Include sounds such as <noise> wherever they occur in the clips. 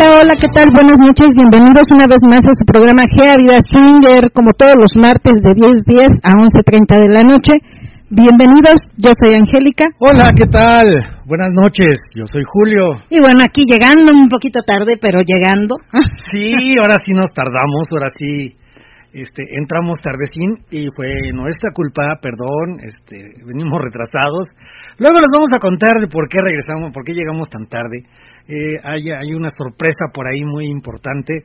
Hola, hola, ¿qué tal? Buenas noches, bienvenidos una vez más a su programa Gea Vida Swinger, como todos los martes de 10.10 a 11.30 de la noche. Bienvenidos, yo soy Angélica. Hola, ¿qué tal? Buenas noches, yo soy Julio. Y bueno, aquí llegando un poquito tarde, pero llegando. Sí, ahora sí nos tardamos, ahora sí este, entramos tardecín y fue nuestra culpa, perdón, este, venimos retrasados. Luego les vamos a contar de por qué regresamos, por qué llegamos tan tarde eh, hay, hay una sorpresa por ahí muy importante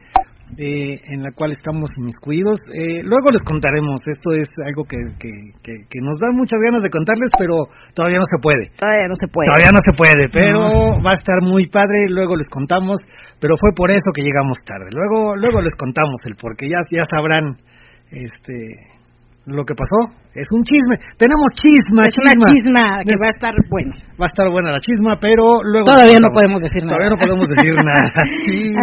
eh, en la cual estamos inmiscuidos. Eh, luego les contaremos, esto es algo que, que, nos da muchas ganas de contarles, pero todavía no se puede. Todavía no se puede. Todavía no se puede, pero va a estar muy padre, luego les contamos, pero fue por eso que llegamos tarde. Luego luego les contamos el porque ya ya sabrán este lo que pasó. Es un chisme. Tenemos chisma, es una chisma que va a estar buena. Va a estar buena la chisma, pero luego... Todavía no podemos decir nada. Todavía no podemos decir nada.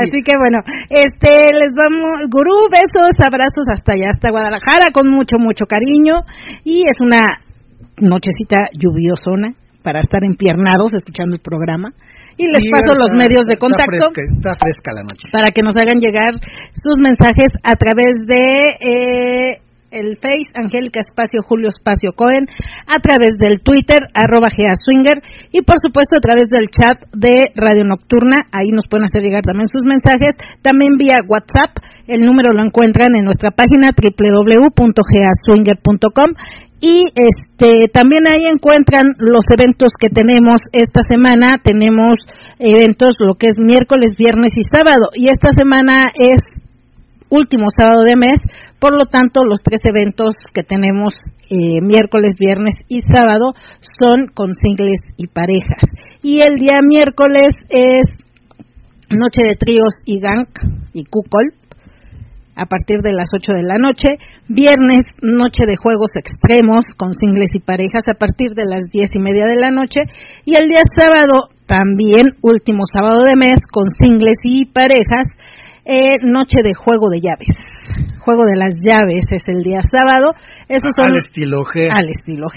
Así que bueno, este, les vamos... Gurú, besos, abrazos hasta allá, hasta Guadalajara, con mucho, mucho cariño. Y es una nochecita lluviosona para estar empiernados escuchando el programa y les paso los medios de contacto está fresca, la noche. para que nos hagan llegar sus mensajes a través de eh, el Face, Angélica Espacio Julio Espacio Cohen, a través del Twitter, arroba Swinger, y por supuesto a través del chat de Radio Nocturna, ahí nos pueden hacer llegar también sus mensajes, también vía WhatsApp, el número lo encuentran en nuestra página www.geaswinger.com y este también ahí encuentran los eventos que tenemos esta semana, tenemos eventos lo que es miércoles, viernes y sábado, y esta semana es último sábado de mes, por lo tanto los tres eventos que tenemos eh, miércoles, viernes y sábado son con singles y parejas. Y el día miércoles es noche de tríos y gang y kukol a partir de las 8 de la noche. Viernes, noche de juegos extremos con singles y parejas a partir de las 10 y media de la noche. Y el día sábado, también último sábado de mes con singles y parejas eh, noche de juego de llaves. Juego de las llaves es el día sábado. Esos son, al estilo. Al estilo.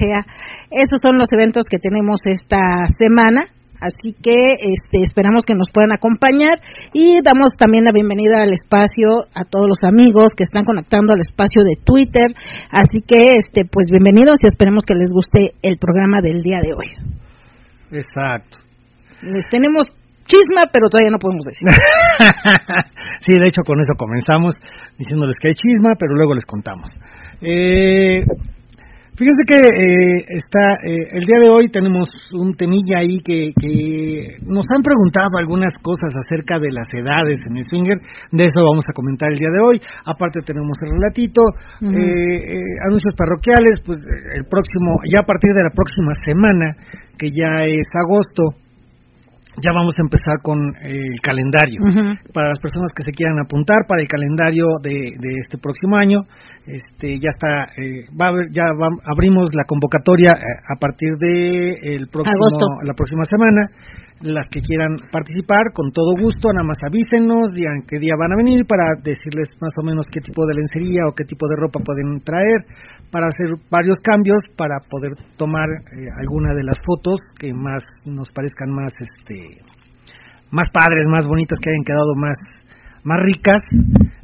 Esos son los eventos que tenemos esta semana. Así que este, esperamos que nos puedan acompañar y damos también la bienvenida al espacio a todos los amigos que están conectando al espacio de Twitter. Así que, este, pues bienvenidos y esperemos que les guste el programa del día de hoy. Exacto. Les tenemos chisma, pero todavía no podemos decir. <laughs> sí, de hecho con eso comenzamos diciéndoles que hay chisma, pero luego les contamos. Eh, fíjense que eh, está eh, el día de hoy tenemos un temilla ahí que, que nos han preguntado algunas cosas acerca de las edades en el swinger. De eso vamos a comentar el día de hoy. Aparte tenemos el relatito, anuncios parroquiales, pues el próximo, ya a partir de la próxima semana, que ya es agosto ya vamos a empezar con el calendario. Para las personas que se quieran apuntar para el calendario de, de este próximo año, este ya está, eh, va a haber, ya abrimos la convocatoria eh, a partir de el próximo, la próxima semana las que quieran participar, con todo gusto, nada más avísenos, digan qué día van a venir para decirles más o menos qué tipo de lencería o qué tipo de ropa pueden traer, para hacer varios cambios, para poder tomar eh, alguna de las fotos que más nos parezcan más, este, más padres, más bonitas, que hayan quedado más más ricas,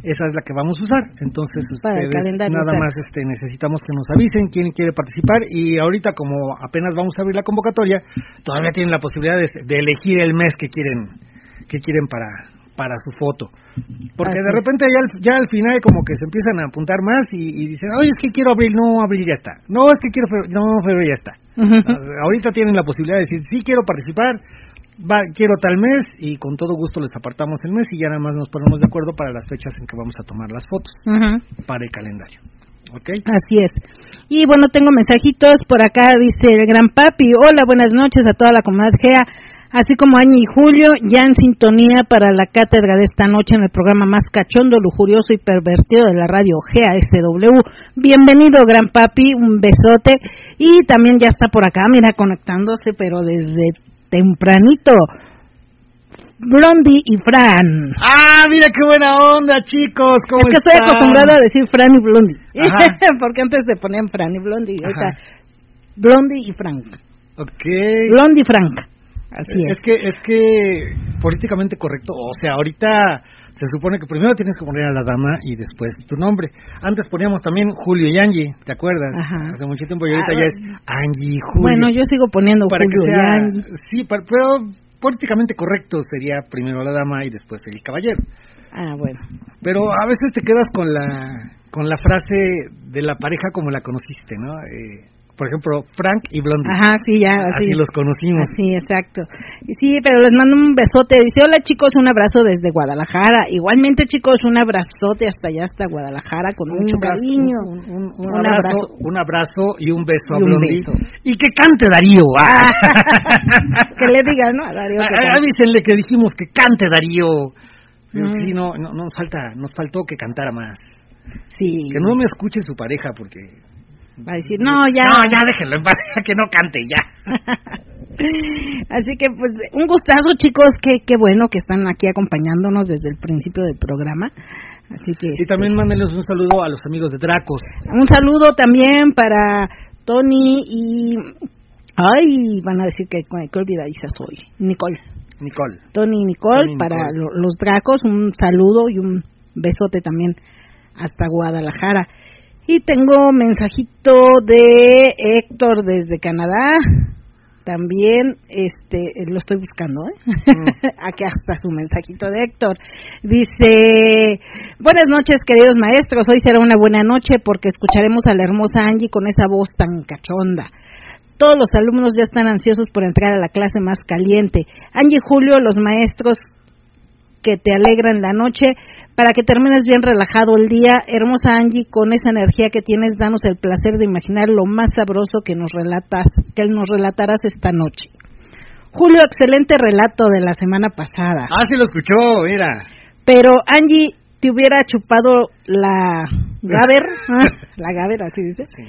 esa es la que vamos a usar. Entonces, ustedes nada más este, necesitamos que nos avisen quién quiere participar y ahorita como apenas vamos a abrir la convocatoria, todavía tienen la posibilidad de, elegir el mes que quieren que quieren para para su foto. Porque de repente ya al, ya al final como que se empiezan a apuntar más y, dicen, oye, es que quiero abrir, no, abril ya está. No, es que quiero, no, febrero ya está. Ahorita tienen la posibilidad de decir, sí quiero participar, va, quiero tal mes y con todo gusto les apartamos el mes y ya nada más nos ponemos de acuerdo para las fechas en que vamos a tomar las fotos para el calendario. ¿Okay? Así es. Y bueno, tengo mensajitos por acá, dice el gran papi. Hola, buenas noches a toda la comunidad GEA, así como Año y Julio, ya en sintonía para la cátedra de esta noche en el programa más cachondo, lujurioso y pervertido de la radio GEA SW. Bienvenido, gran papi, un besote. Y también ya está por acá, mira, conectándose, pero desde tempranito. Blondie y Fran. Ah, mira qué buena onda, chicos. ¿cómo es que estoy acostumbrada a decir Fran y Blondie. <laughs> Porque antes se ponían Fran y Blondie. Blondie y Frank. Ok. Blondie y Frank. Así es. Es que, es que políticamente correcto. O sea, ahorita se supone que primero tienes que poner a la dama y después tu nombre. Antes poníamos también Julio y Angie, ¿te acuerdas? Hace mucho tiempo y ahorita ah, ya es Angie y Julio. Bueno, yo sigo poniendo Julio y Angie. Sí, pero políticamente correcto sería primero la dama y después el caballero. Ah, bueno. Pero a veces te quedas con la con la frase de la pareja como la conociste, ¿no? Eh, por ejemplo, Frank y Blondie. Ajá, sí, ya. Así, los conocimos. Sí, exacto. Sí, pero les mando un besote. Dice, hola chicos, un abrazo desde Guadalajara. Igualmente chicos, un abrazote hasta allá, hasta Guadalajara, con mucho cariño. Un, abrazo, un abrazo y un beso a Blondie. Y que cante Darío. Ah. <laughs> que le diga, ¿no? A Darío. Avísenle que dijimos que cante Darío. Pero sí, no, no, nos falta, nos faltó que cantara más. Sí. Que no me escuche su pareja porque Va a decir, no, ya. No, ya déjenlo en que no cante, ya. <laughs> Así que, pues, un gustazo, chicos. Qué, qué bueno que están aquí acompañándonos desde el principio del programa. Así que. Y también este, mándenles un saludo a los amigos de Dracos. Un saludo también para Tony y. Ay, van a decir que, que olvidadiza soy. Nicole. Nicole. Tony y Nicole, para los Dracos, un saludo y un besote también hasta Guadalajara. Y tengo mensajito de Héctor desde Canadá. También este lo estoy buscando, ¿eh? Mm. <laughs> Aquí hasta su mensajito de Héctor. Dice, buenas noches queridos maestros, hoy será una buena noche porque escucharemos a la hermosa Angie con esa voz tan cachonda. Todos los alumnos ya están ansiosos por entrar a la clase más caliente. Angie Julio, los maestros que te alegran la noche, para que termines bien relajado el día. Hermosa Angie, con esa energía que tienes, danos el placer de imaginar lo más sabroso que nos relatas, que nos relatarás esta noche. Julio, excelente relato de la semana pasada. Ah, sí lo escuchó, mira. Pero Angie te hubiera chupado la Gaber, <laughs> <laughs> la Gaber, así dices. Sí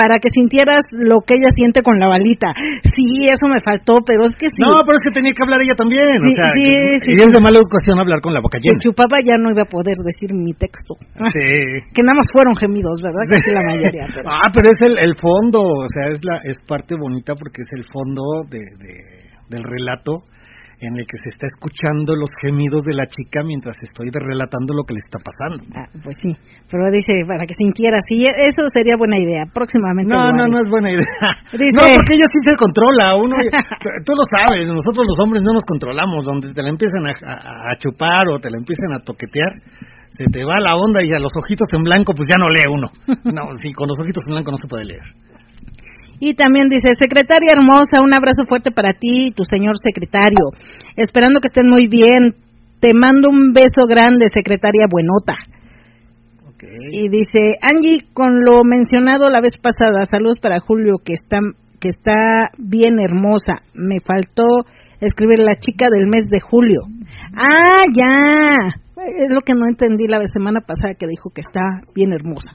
para que sintieras lo que ella siente con la balita. Sí, eso me faltó, pero es que sí. No, pero es que tenía que hablar ella también. Sí, o sea, sí, sí, y es de mala educación hablar con la boca llena. Si chupaba ya no iba a poder decir mi texto. Sí. <laughs> que nada más fueron gemidos, ¿verdad? Que la mayoría. <laughs> Ah, pero es el, el fondo, o sea, es la es parte bonita porque es el fondo de, de del relato en el que se está escuchando los gemidos de la chica mientras estoy relatando lo que le está pasando. Ah, pues sí, pero dice, para que sintiera así, eso sería buena idea, próximamente. No, no, no es buena idea. <laughs> No, porque ella sí se controla, uno, <laughs> tú lo sabes, nosotros los hombres no nos controlamos, donde te la empiezan a, a chupar o te la empiezan a toquetear, se te va la onda y a los ojitos en blanco pues ya no lee uno. <laughs> No, sí, con los ojitos en blanco no se puede leer. Y también dice, secretaria hermosa, un abrazo fuerte para ti y tu señor secretario. Esperando que estén muy bien. Te mando un beso grande, secretaria buenota. Y dice, Angie, con lo mencionado la vez pasada, saludos para Julio, que está, que está bien hermosa. Me faltó escribir la chica del mes de julio. Ah, ya. Es lo que no entendí la semana pasada que dijo que está bien hermosa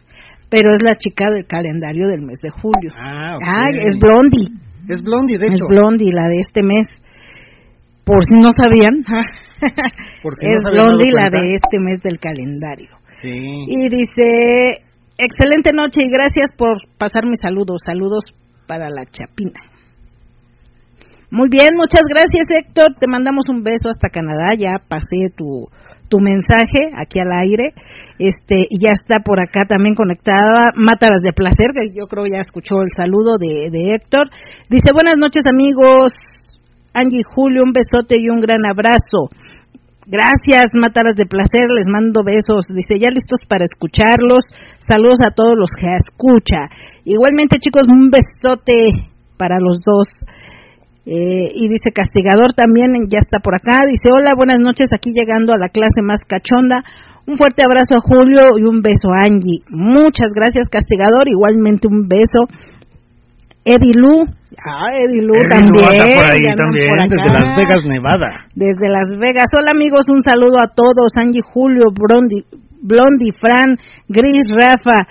pero es la chica del calendario del mes de julio. Ah, ah es Blondie. Es Blondie, de hecho. Es Blondie, la de este mes. Por si no sabían. <laughs> es Blondie, la de este mes del calendario. Sí. Y dice, excelente noche y gracias por pasar mis saludos. Saludos para la Chapina. Muy bien, muchas gracias Héctor. Te mandamos un beso hasta Canadá. Ya pasé tu, tu mensaje aquí al aire. Este, ya está por acá también conectada Mátaras de Placer, que yo creo ya escuchó el saludo de, de Héctor. Dice, buenas noches amigos, Angie Julio, un besote y un gran abrazo. Gracias, Mátaras de Placer, les mando besos. Dice, ya listos para escucharlos. Saludos a todos los que escucha. Igualmente, chicos, un besote para los dos. Eh, y dice Castigador también, ya está por acá. Dice, hola, buenas noches, aquí llegando a la clase más cachonda. Un fuerte abrazo a Julio y un beso a Angie. Muchas gracias, Castigador. Igualmente un beso. Eddie Lu. Ah, Eddie Lu también. por ahí también, desde Las Vegas, Nevada. Desde Las Vegas. Hola amigos, un saludo a todos. Angie, Julio, Blondi, Blondie, Fran, Gris, Rafa.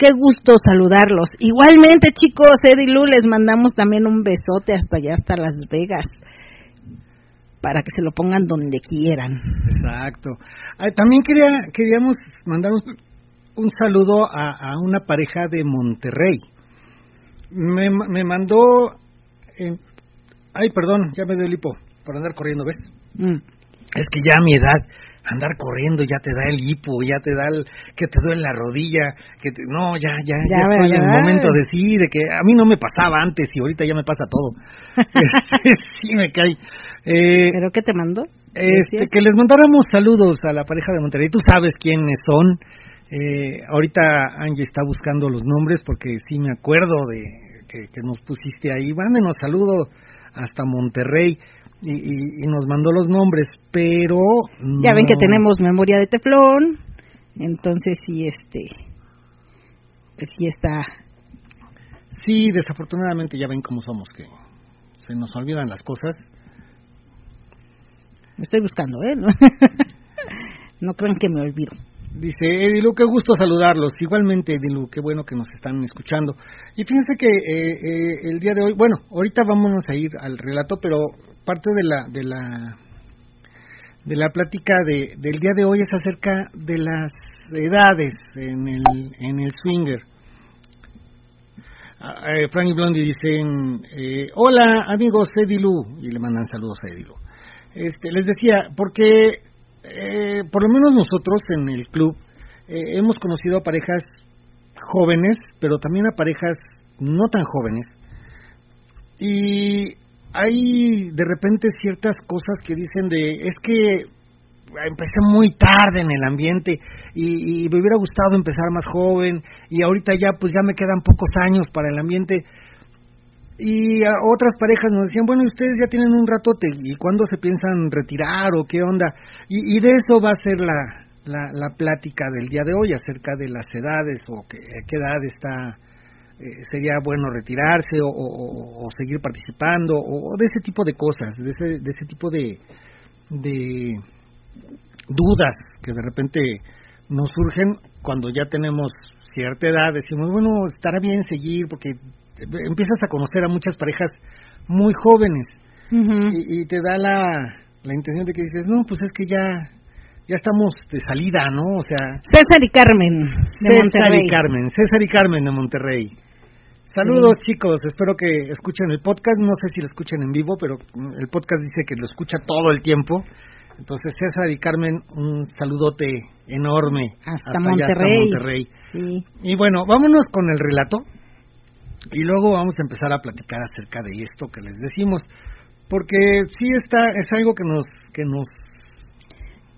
Qué gusto saludarlos. Igualmente, chicos, Eddie Lu, les mandamos también un besote hasta allá, hasta Las Vegas, para que se lo pongan donde quieran. Exacto. también quería, queríamos mandar un, saludo a, una pareja de Monterrey. Me, me mandó, ay, perdón, ya me dio el hipo por andar corriendo, ¿ves? Mm. Es que ya a mi edad andar corriendo ya te da el hipo, ya te da el que te duele la rodilla, que no, ya, ya, ya, estoy en el momento de sí, de que a mí no me pasaba antes y ahorita ya me pasa todo. <laughs> sí me cae. Eh, ¿Pero qué te mandó? Este, que les mandáramos saludos a la pareja de Monterrey. Tú sabes quiénes son. Eh, ahorita Angie está buscando los nombres porque sí me acuerdo de que, que nos pusiste ahí. Mándenos saludos hasta Monterrey y, nos mandó los nombres, pero ya ven que tenemos memoria de teflón, entonces sí este pues sí está sí desafortunadamente ya ven cómo somos que se nos olvidan las cosas. Me estoy buscando, ¿eh? <laughs> No, crean que me olvido. Dice Edilu, qué gusto saludarlos. Igualmente, Edilu, qué bueno que nos están escuchando. Y fíjense que eh, eh, el día de hoy, bueno, ahorita vámonos a ir al relato, pero parte de la de la de la plática de, del día de hoy es acerca de las edades en el en el swinger. Ah, eh, Frank y Blondie dicen eh, hola amigos Edilu y le mandan saludos a Edilu. Este, les decía porque eh, por lo menos nosotros en el club eh, hemos conocido a parejas jóvenes, pero también a parejas no tan jóvenes. Y hay de repente ciertas cosas que dicen de, es que empecé muy tarde en el ambiente y, me hubiera gustado empezar más joven y ahorita ya pues ya me quedan pocos años para el ambiente y a otras parejas nos decían bueno ustedes ya tienen un ratote y cuándo se piensan retirar o qué onda y, de eso va a ser la, la, plática del día de hoy acerca de las edades o qué edad está eh, sería bueno retirarse o, seguir participando o, de ese tipo de cosas, de ese, de ese tipo de, de dudas que de repente nos surgen cuando ya tenemos cierta edad, decimos, bueno, estará bien seguir porque empiezas a conocer a muchas parejas muy jóvenes y, te da la, la intención de que dices, no, pues es que ya ya estamos de salida, ¿no? O sea... César y Carmen de César y Carmen, César y Carmen de Monterrey. Saludos chicos, espero que escuchen el podcast, no sé si lo escuchen en vivo, pero el podcast dice que lo escucha todo el tiempo. Entonces César y Carmen, un saludote enorme hasta, Monterrey. Monterrey. Y bueno, vámonos con el relato y luego vamos a empezar a platicar acerca de esto que les decimos, porque sí está es algo que nos que nos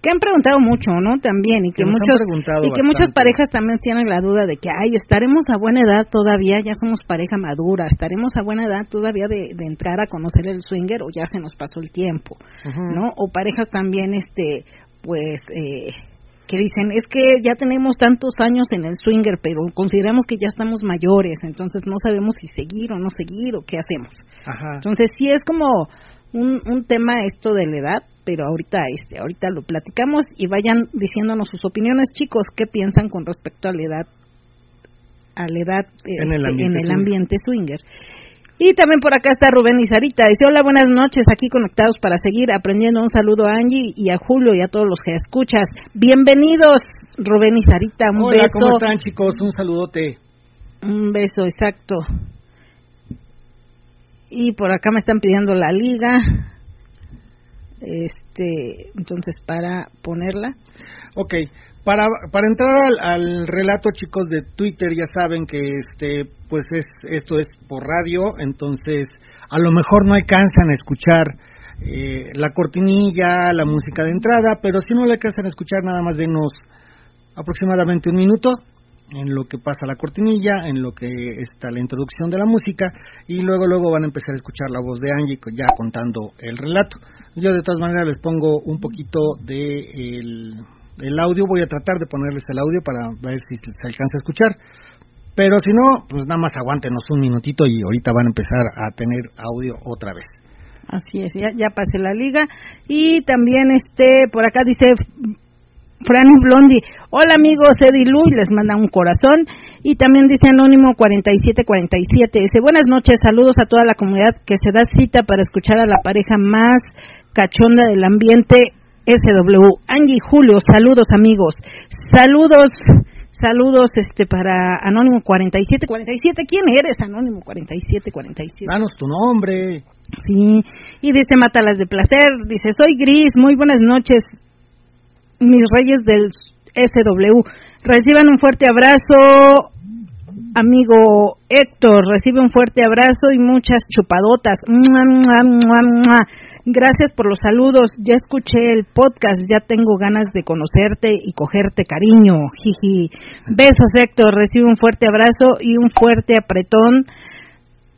que han preguntado mucho, ¿no? También y que, muchos y que muchas parejas también tienen la duda de que ay estaremos a buena edad todavía, ya somos pareja madura, estaremos a buena edad todavía de, entrar a conocer el swinger o ya se nos pasó el tiempo, ¿no? O parejas también, este, pues eh, que dicen es que ya tenemos tantos años en el swinger, pero consideramos que ya estamos mayores, entonces no sabemos si seguir o no seguir o qué hacemos. Entonces sí es como un, un tema esto de la edad, pero ahorita este ahorita lo platicamos y vayan diciéndonos sus opiniones chicos qué piensan con respecto a la edad a la edad en, el, este, ambiente, en el ambiente swinger y también por acá está Rubén y Sarita. Dice, hola, buenas noches, aquí conectados para seguir aprendiendo. Un saludo a Angie y a Julio y a todos los que escuchas. Bienvenidos, Rubén y Sarita. Un hola, ¿cómo están, chicos? Un saludote. Un beso, exacto. Y por acá me están pidiendo la liga este entonces para ponerla ok para para entrar al, relato chicos de Twitter ya saben que este pues es esto es por radio entonces a lo mejor no alcanzan a escuchar eh, la cortinilla la música de entrada pero si no le alcanzan a escuchar nada más denos aproximadamente un minuto en lo que pasa la cortinilla, en lo que está la introducción de la música y luego luego van a empezar a escuchar la voz de Angie ya contando el relato. Yo de todas maneras les pongo un poquito de el, audio, voy a tratar de ponerles el audio para ver si se alcanza a escuchar. Pero si no, pues nada más aguántenos un minutito y ahorita van a empezar a tener audio otra vez. Así es, ya, ya pasé la liga. Y también este, por acá dice Franny Blondi, hola amigos, Eddie Lu, les manda un corazón. Y también dice Anónimo 4747, dice buenas noches, saludos a toda la comunidad que se da cita para escuchar a la pareja más cachonda del ambiente SW. Angie Julio, saludos amigos. Saludos, saludos este para Anónimo 4747. ¿Quién eres Anónimo 4747? Danos tu nombre. Sí, y dice Matalas de Placer, dice soy Gris, muy buenas noches mis reyes del SW. Reciban un fuerte abrazo, amigo Héctor, recibe un fuerte abrazo y muchas chupadotas. Gracias por los saludos. Ya escuché el podcast, ya tengo ganas de conocerte y cogerte cariño. Jiji. Besos, Héctor. Recibe un fuerte abrazo y un fuerte apretón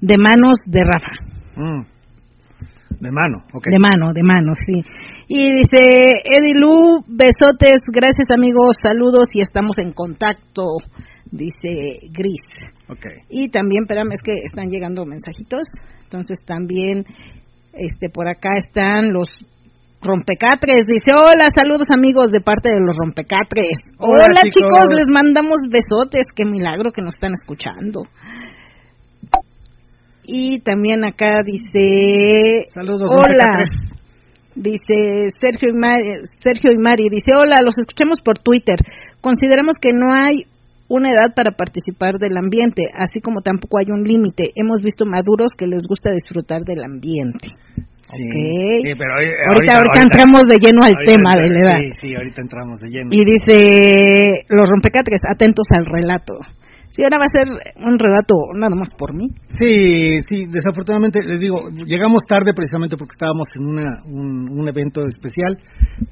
de manos de Rafa. Mm. De mano, ok. De mano, de mano, sí. Y dice Edilu, besotes, gracias amigos, saludos y estamos en contacto, dice Gris. Ok. Y también, espérame, es que están llegando mensajitos, entonces también este por acá están los rompecatres. Dice, hola, saludos amigos de parte de los rompecatres. Hola, chicos. les mandamos besotes. Qué milagro que nos están escuchando. Y también acá dice, saludos. Hola. Dice Sergio y, Mari, Sergio y Mari, dice, hola, los escuchamos por Twitter. Consideramos que no hay una edad para participar del ambiente, así como tampoco hay un límite. Hemos visto maduros que les gusta disfrutar del ambiente. Sí, pero ahorita, ahorita, entramos de lleno al tema de la edad. Sí, sí, ahorita entramos de lleno. Y dice, los rompecatres, atentos al relato. Sí, ahora va a ser un relato nada más por mí. Sí, sí, desafortunadamente les digo, llegamos tarde precisamente porque estábamos en una, un, evento especial,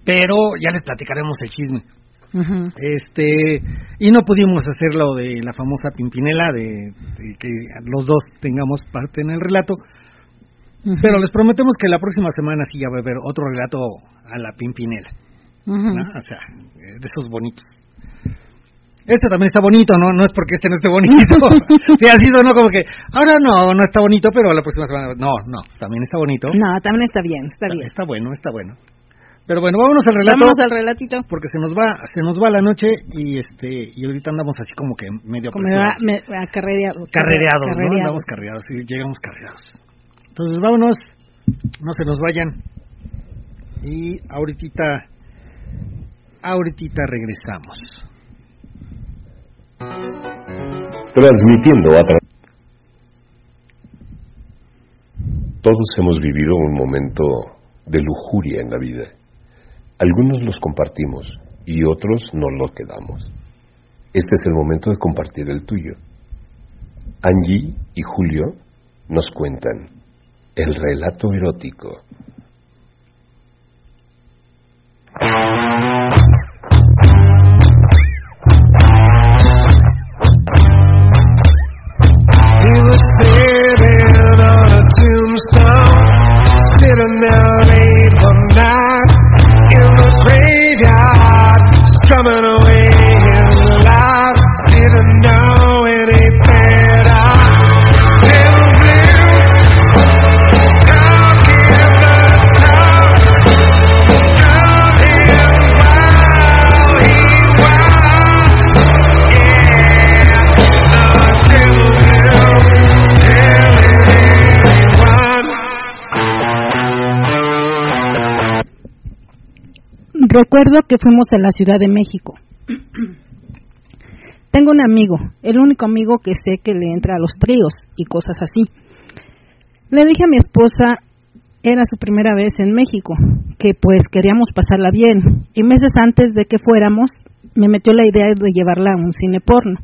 pero ya les platicaremos el chisme. Este y no pudimos hacer lo de la famosa Pimpinela de, que los dos tengamos parte en el relato, pero les prometemos que la próxima semana sí ya va a haber otro relato a la Pimpinela, o sea, de esos bonitos. Este también está bonito, ¿no? No es porque este no esté bonito. Si ha sido, ¿no? Como que, ahora no, no está bonito, pero la próxima semana. No, no, también está bonito. No, también está bien, está, bien. Está bueno, está bueno. Pero bueno, vámonos al relato. Vamos al relatito. Porque se nos va, se nos va la noche y este y ahorita andamos así como que medio como me, carrereados. Carrereados, ¿no? Andamos carrereados y llegamos carrereados. Entonces vámonos, no se nos vayan. Y ahorita, ahorita regresamos. Transmitiendo a través. Todos hemos vivido un momento de lujuria en la vida. Algunos los compartimos y otros no lo quedamos. Este es el momento de compartir el tuyo. Angie y Julio nos cuentan el relato erótico. Recuerdo que fuimos a la Ciudad de México. <clears throat> Tengo un amigo, el único amigo que sé que le entra a los tríos y cosas así. Le dije a mi esposa, era su primera vez en México, que pues queríamos pasarla bien. Y meses antes de que fuéramos, me metió la idea de llevarla a un cine porno.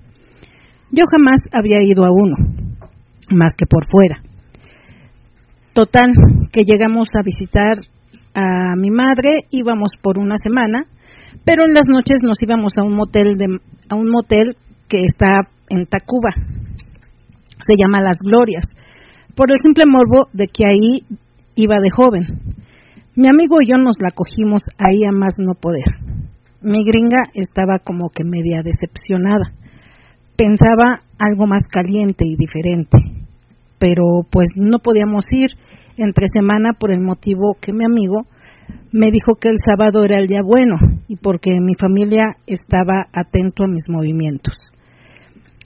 Yo jamás había ido a uno, más que por fuera. Total, que llegamos a visitar a mi madre, íbamos por una semana, pero en las noches nos íbamos a un motel de, a un motel que está en Tacuba. Se llama Las Glorias, por el simple morbo de que ahí iba de joven. Mi amigo y yo nos la cogimos ahí a más no poder. Mi gringa estaba como que media decepcionada. Pensaba algo más caliente y diferente, pero pues no podíamos ir entre semana por el motivo que mi amigo me dijo que el sábado era el día bueno y porque mi familia estaba atento a mis movimientos.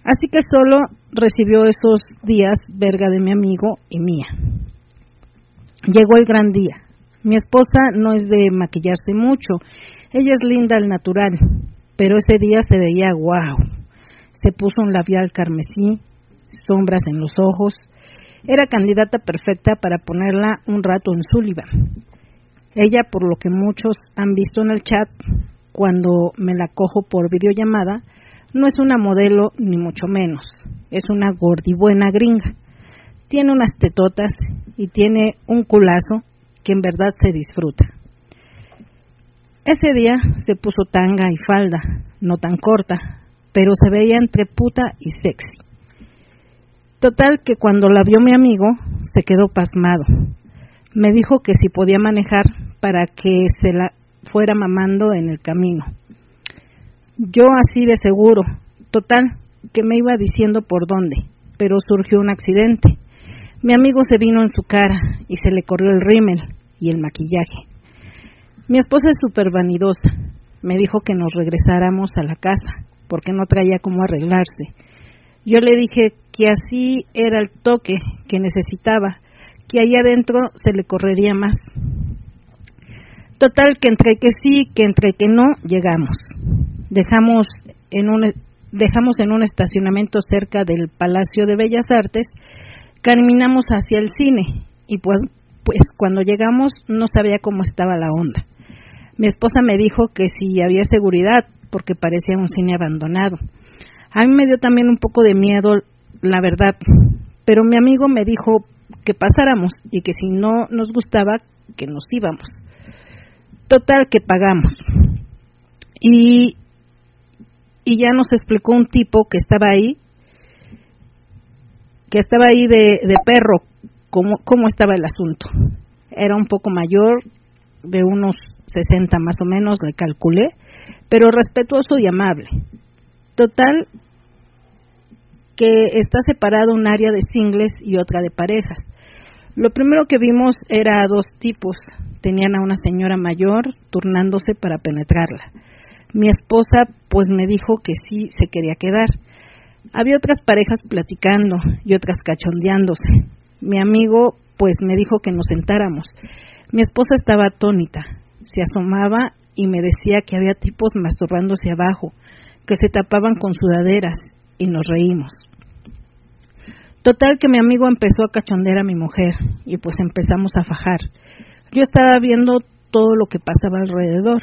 Así que solo recibió esos días verga de mi amigo y mía. Llegó el gran día. Mi esposa no es de maquillarse mucho, ella es linda al natural, pero ese día se veía guau. Se puso un labial carmesí, sombras en los ojos. Era candidata perfecta para ponerla un rato en Sullivan. Ella, por lo que muchos han visto en el chat, cuando me la cojo por videollamada, no es una modelo ni mucho menos, es una gordibuena gringa. Tiene unas tetotas y tiene un culazo que en verdad se disfruta. Ese día se puso tanga y falda, no tan corta, pero se veía entre puta y sexy. Total que cuando la vio mi amigo se quedó pasmado me dijo que si podía manejar para que se la fuera mamando en el camino. Yo así de seguro, total, que me iba diciendo por dónde, pero surgió un accidente. Mi amigo se vino en su cara y se le corrió el rímel y el maquillaje. Mi esposa es súper vanidosa. Me dijo que nos regresáramos a la casa porque no traía cómo arreglarse. Yo le dije que así era el toque que necesitaba que ahí adentro se le correría más. Total, que entre que sí, que entre que no, llegamos. Dejamos en un, dejamos en un estacionamiento cerca del Palacio de Bellas Artes, caminamos hacia el cine y pues, pues cuando llegamos no sabía cómo estaba la onda. Mi esposa me dijo que si había seguridad, porque parecía un cine abandonado. A mí me dio también un poco de miedo, la verdad, pero mi amigo me dijo, que pasáramos y que si no nos gustaba, que nos íbamos. Total, que pagamos. Y, y ya nos explicó un tipo que estaba ahí, que estaba ahí de, de perro, cómo, cómo estaba el asunto. Era un poco mayor, de unos 60 más o menos, le calculé, pero respetuoso y amable. Total, que está separado un área de singles y otra de parejas. Lo primero que vimos era dos tipos. Tenían a una señora mayor turnándose para penetrarla. Mi esposa pues me dijo que sí se quería quedar. Había otras parejas platicando y otras cachondeándose. Mi amigo pues me dijo que nos sentáramos. Mi esposa estaba atónita. Se asomaba y me decía que había tipos masturbándose abajo, que se tapaban con sudaderas y nos reímos. Total que mi amigo empezó a cachondear a mi mujer y pues empezamos a fajar. Yo estaba viendo todo lo que pasaba alrededor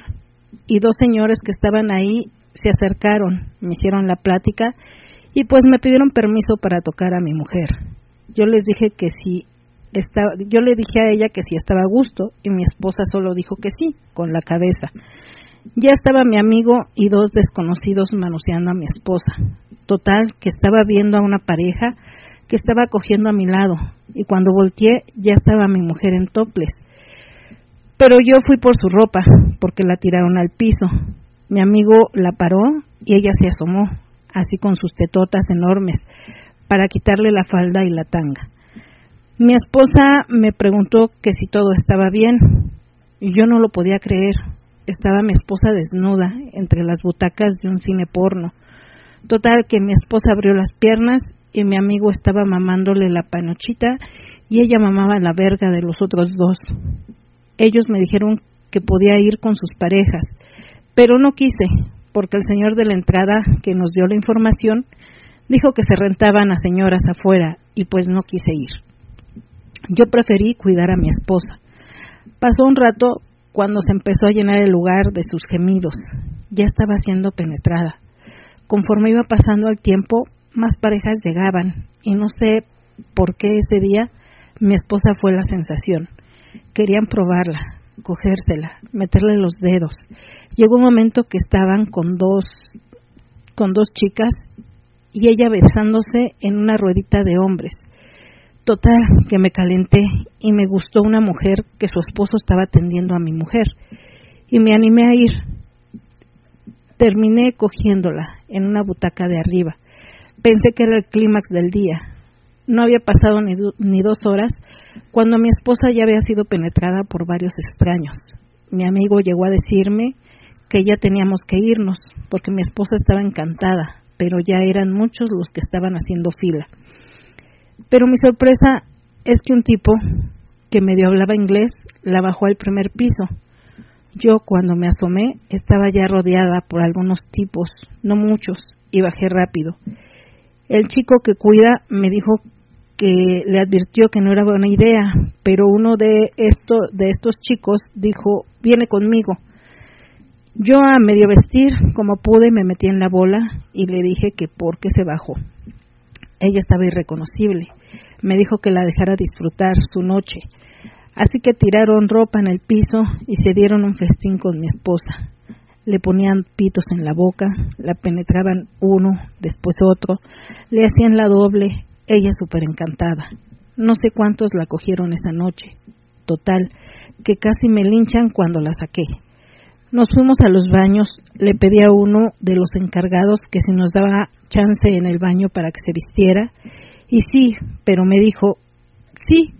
y dos señores que estaban ahí se acercaron, me hicieron la plática y pues me pidieron permiso para tocar a mi mujer. Yo les dije que si estaba, yo le dije a ella que si estaba a gusto y mi esposa solo dijo que sí, con la cabeza. Ya estaba mi amigo y dos desconocidos manoseando a mi esposa. Total, que estaba viendo a una pareja que estaba cogiendo a mi lado y cuando volteé ya estaba mi mujer en toples. Pero yo fui por su ropa porque la tiraron al piso. Mi amigo la paró y ella se asomó, así con sus tetotas enormes, para quitarle la falda y la tanga. Mi esposa me preguntó que si todo estaba bien y yo no lo podía creer. Estaba mi esposa desnuda entre las butacas de un cine porno. Total que mi esposa abrió las piernas y mi amigo estaba mamándole la panochita y ella mamaba la verga de los otros dos. Ellos me dijeron que podía ir con sus parejas, pero no quise, porque el señor de la entrada que nos dio la información dijo que se rentaban a señoras afuera y pues no quise ir. Yo preferí cuidar a mi esposa. Pasó un rato cuando se empezó a llenar el lugar de sus gemidos. Ya estaba siendo penetrada. Conforme iba pasando el tiempo, más parejas llegaban y no sé por qué ese día mi esposa fue la sensación. Querían probarla, cogérsela, meterle los dedos. Llegó un momento que estaban con dos con dos chicas y ella besándose en una ruedita de hombres. Total, que me calenté y me gustó una mujer que su esposo estaba atendiendo a mi mujer y me animé a ir. Terminé cogiéndola en una butaca de arriba. Pensé que era el clímax del día. No había pasado ni, ni dos horas cuando mi esposa ya había sido penetrada por varios extraños. Mi amigo llegó a decirme que ya teníamos que irnos porque mi esposa estaba encantada, pero ya eran muchos los que estaban haciendo fila. Pero mi sorpresa es que un tipo que medio hablaba inglés la bajó al primer piso. Yo cuando me asomé estaba ya rodeada por algunos tipos, no muchos, y bajé rápido. El chico que cuida me dijo que le advirtió que no era buena idea, pero uno de, esto, de estos chicos dijo, viene conmigo. Yo a medio vestir, como pude, me metí en la bola y le dije que por qué se bajó. Ella estaba irreconocible. Me dijo que la dejara disfrutar su noche. Así que tiraron ropa en el piso y se dieron un festín con mi esposa. Le ponían pitos en la boca, la penetraban uno, después otro, le hacían la doble, ella súper encantada. No sé cuántos la cogieron esa noche. Total, que casi me linchan cuando la saqué. Nos fuimos a los baños, le pedí a uno de los encargados que si nos daba chance en el baño para que se vistiera, y sí, pero me dijo, sí,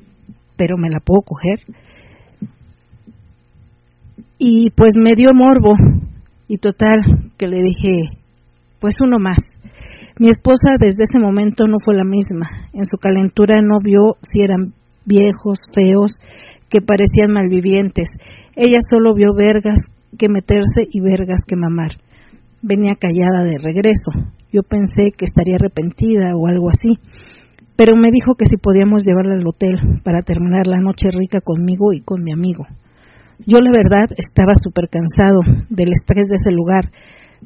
pero me la puedo coger. Y pues me dio morbo, y total, que le dije, pues uno más. Mi esposa desde ese momento no fue la misma. En su calentura no vio si eran viejos, feos, que parecían malvivientes. Ella solo vio vergas que meterse y vergas que mamar. Venía callada de regreso. Yo pensé que estaría arrepentida o algo así, pero me dijo que si podíamos llevarla al hotel para terminar la noche rica conmigo y con mi amigo. Yo la verdad estaba súper cansado del estrés de ese lugar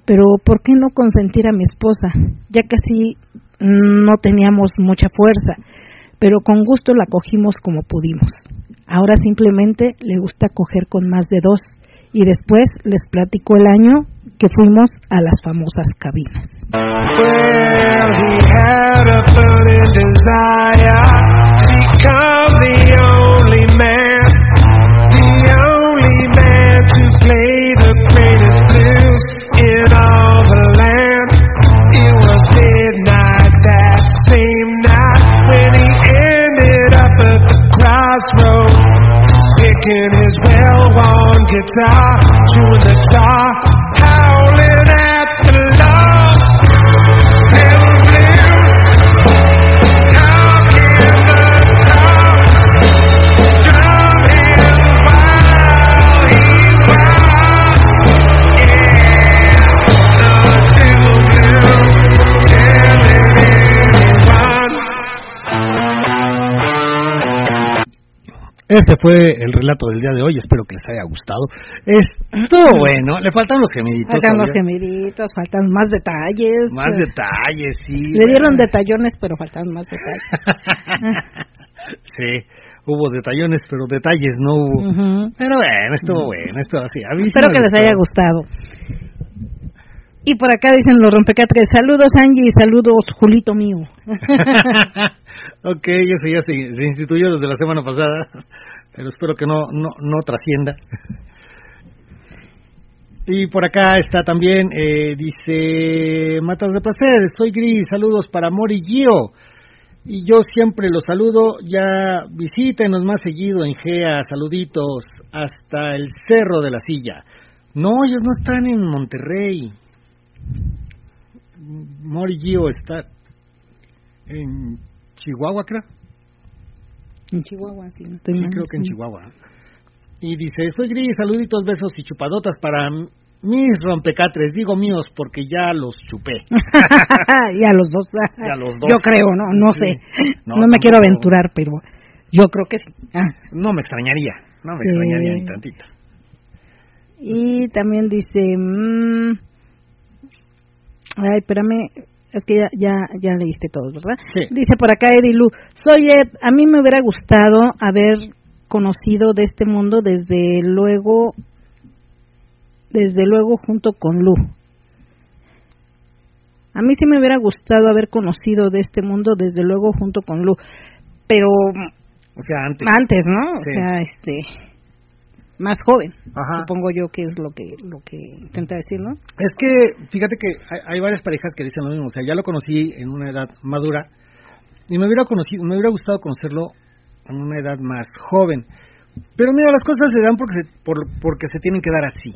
pero ¿por qué no consentir a mi esposa? Ya casi no teníamos mucha fuerza, pero con gusto la cogimos como pudimos. Ahora simplemente le gusta coger con más de dos y después les platico el año que fuimos a las famosas cabinas. His well-worn guitar, chewing the tar, Este fue el relato del día de hoy, espero que les haya gustado. Estuvo bueno, le faltan los gemiditos. Faltan los gemiditos, faltan más detalles. Más detalles, sí. Le dieron detallones, pero faltan más detalles. <laughs> sí, hubo detallones, pero detalles no hubo. Pero bueno, estuvo bueno, estuvo así. espero que les haya gustado. Y por acá dicen los rompecatres, saludos Angie, saludos Julito mío. <laughs> ok, eso ya se, instituyó desde la semana pasada, <laughs> pero espero que no, no, no trascienda. <laughs> Y por acá está también, eh, dice Matas de Placer, soy Gris, saludos para Mori Gio. Y yo siempre los saludo, ya visítenos más seguido en GEA, saluditos, hasta el Cerro de la Silla. No, ellos no están en Monterrey. Mori Gio está en Chihuahua, creo. En Chihuahua, sí. creo que en Chihuahua. Y dice, soy Gris, saluditos, besos y chupadotas para mis rompecatres. Digo míos porque ya los chupé. <laughs> ya los dos. ya los dos. Yo creo, no, no sé. No, me quiero aventurar, pero yo creo que sí. Ah. No me extrañaría, no me extrañaría ni tantito. Y también dice, mmm, ay, espérame, es que ya, ya, ya leíste todos, ¿verdad? Dice por acá Edilu, soy Ed, a mí me hubiera gustado haber conocido de este mundo desde luego, desde luego junto con Lu. A mí sí me hubiera gustado haber conocido de este mundo, desde luego, junto con Lu. Pero. O sea, antes. Antes, ¿no? O sea, este. Más joven. Ajá. Supongo yo que es lo que lo que intenta decir, ¿no? Es que, fíjate que hay, hay varias parejas que dicen lo mismo. O sea, ya lo conocí en una edad madura y me hubiera conocido, me hubiera gustado conocerlo en una edad más joven. Pero mira, las cosas se dan porque se, por, porque se tienen que dar así.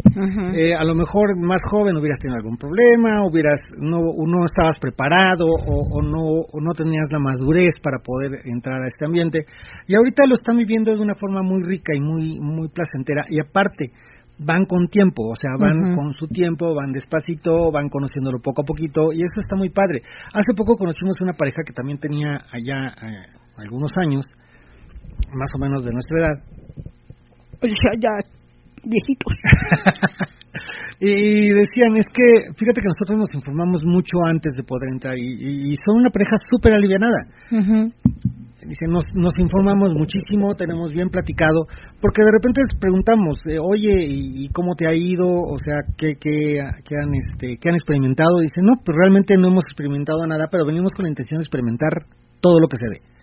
Eh, a lo mejor más joven hubieras tenido algún problema, hubieras no, no estabas preparado o, o no o no tenías la madurez para poder entrar a este ambiente y ahorita lo están viviendo de una forma muy rica y muy muy placentera y aparte van con tiempo, o sea, van con su tiempo, van despacito, van conociéndolo poco a poquito y eso está muy padre. Hace poco conocimos una pareja que también tenía allá eh, algunos años, más o menos de nuestra edad, O sea, ya viejitos. <laughs> Y decían, es que, fíjate que nosotros nos informamos mucho antes de poder entrar y, y- son una pareja súper alivianada. Ujú. Dice, nos, nos informamos muchísimo, tenemos bien platicado, porque de repente les preguntamos, eh, oye, ¿y, y cómo te ha ido? O sea, ¿qué, qué, qué han, este, ¿qué han experimentado? Dice, no, pues realmente no hemos experimentado nada, pero venimos con la intención de experimentar todo lo que se dé.